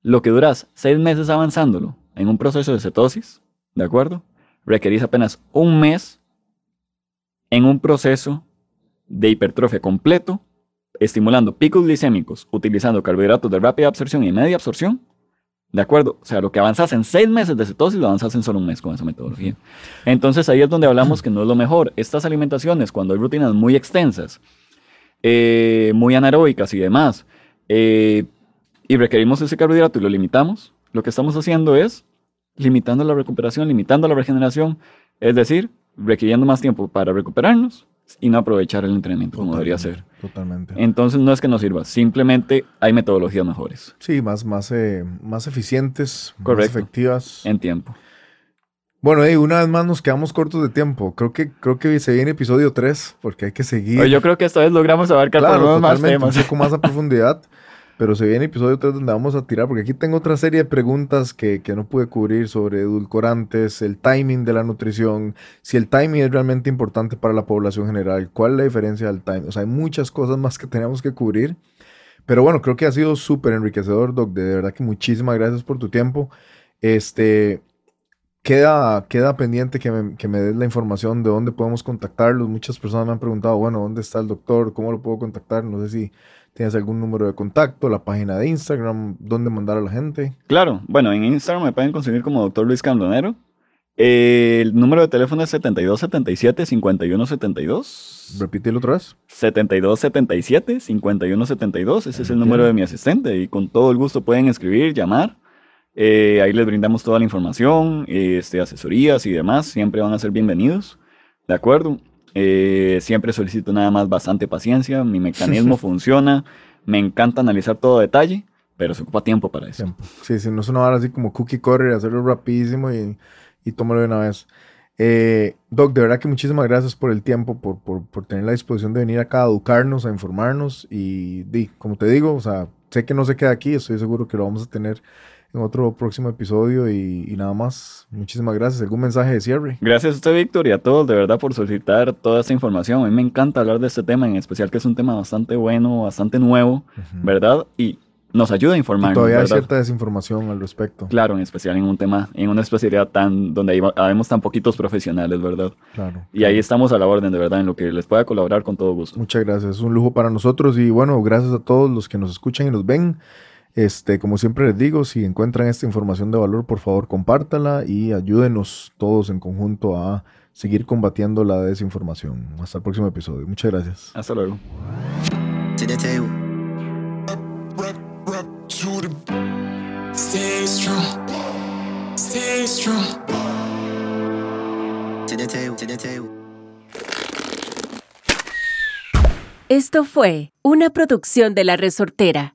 lo que duras seis meses avanzándolo en un proceso de cetosis, ¿de acuerdo? Requerís apenas un mes en un proceso de hipertrofia completo estimulando picos glicémicos utilizando carbohidratos de rápida absorción y media absorción, ¿de acuerdo? O sea, lo que avanzas en seis meses de cetosis lo avanzas en solo un mes con esa metodología. Entonces ahí es donde hablamos que no es lo mejor. Estas alimentaciones, cuando hay rutinas muy extensas, eh, muy anaeróbicas y demás, eh, y requerimos ese carbohidrato y lo limitamos, lo que estamos haciendo es limitando la recuperación, limitando la regeneración, es decir, requiriendo más tiempo para recuperarnos y no aprovechar el entrenamiento como debería ser. Totalmente. Entonces no es que no sirva, simplemente hay metodologías mejores. Sí, más, más, eh, más eficientes, más efectivas. En tiempo. Bueno, y una vez más nos quedamos cortos de tiempo. Creo que, creo que se viene episodio 3 porque hay que seguir. yo creo que esta vez logramos abarcar claro, más temas. Un poco más a profundidad. [LAUGHS] Pero se viene episodio 3 donde vamos a tirar, porque aquí tengo otra serie de preguntas que, que, no pude cubrir sobre edulcorantes, el timing de la nutrición, si el timing es realmente importante para la población general, cuál es la diferencia del timing. O sea, hay muchas cosas más que tenemos que cubrir. Pero bueno, creo que ha sido súper enriquecedor, Doc. De verdad que muchísimas gracias por tu tiempo. Este, queda, queda pendiente que me, que me des la información de dónde podemos contactarlos. Muchas personas me han preguntado, bueno, ¿dónde está el doctor? ¿Cómo lo puedo contactar? No sé si ¿Tienes algún número de contacto, la página de Instagram, dónde mandar a la gente? Claro, bueno, en Instagram me pueden conseguir como Dr. Luis Candonero. el número de teléfono es 7277-5172. Repítelo otra vez. 7277-5172. Ese es el número de mi asistente y con todo el gusto pueden escribir, llamar. Eh, ahí les brindamos toda la información, este, asesorías y demás. Siempre van a ser bienvenidos. ¿De acuerdo? Eh, siempre solicito nada más bastante paciencia, mi mecanismo [LAUGHS] funciona, me encanta analizar todo detalle, pero se ocupa tiempo para eso. Sí, si no es una hora así como cookie correr, hacerlo rapidísimo y, y tomarlo de una vez. Eh, Doc, de verdad que muchísimas gracias por el tiempo, por, por, por, tener la disposición de venir acá a educarnos, a informarnos y, di, como te digo, o sea, sé que no se queda aquí, estoy seguro que lo vamos a tener en otro próximo episodio y, y, nada más. Muchísimas gracias. ¿Algún mensaje de cierre? Gracias a usted, Víctor, y a todos de verdad por solicitar toda esta información. A mí me encanta hablar de este tema, en especial que es un tema bastante bueno, bastante nuevo, ¿verdad? Y nos ayuda a informar. Todavía hay cierta desinformación al respecto. Claro, en especial en un tema, en una especialidad tan donde hay tan poquitos profesionales, ¿verdad? Claro. Y ahí estamos a la orden, de verdad, en lo que les pueda colaborar con todo gusto. Muchas gracias, es un lujo para nosotros y bueno, gracias a todos los que nos escuchan y nos ven. Este, como siempre les digo, si encuentran esta información de valor, por favor compártala y ayúdenos todos en conjunto a seguir combatiendo la desinformación. Hasta el próximo episodio. Muchas gracias. Hasta luego. Esto fue una producción de La Resortera.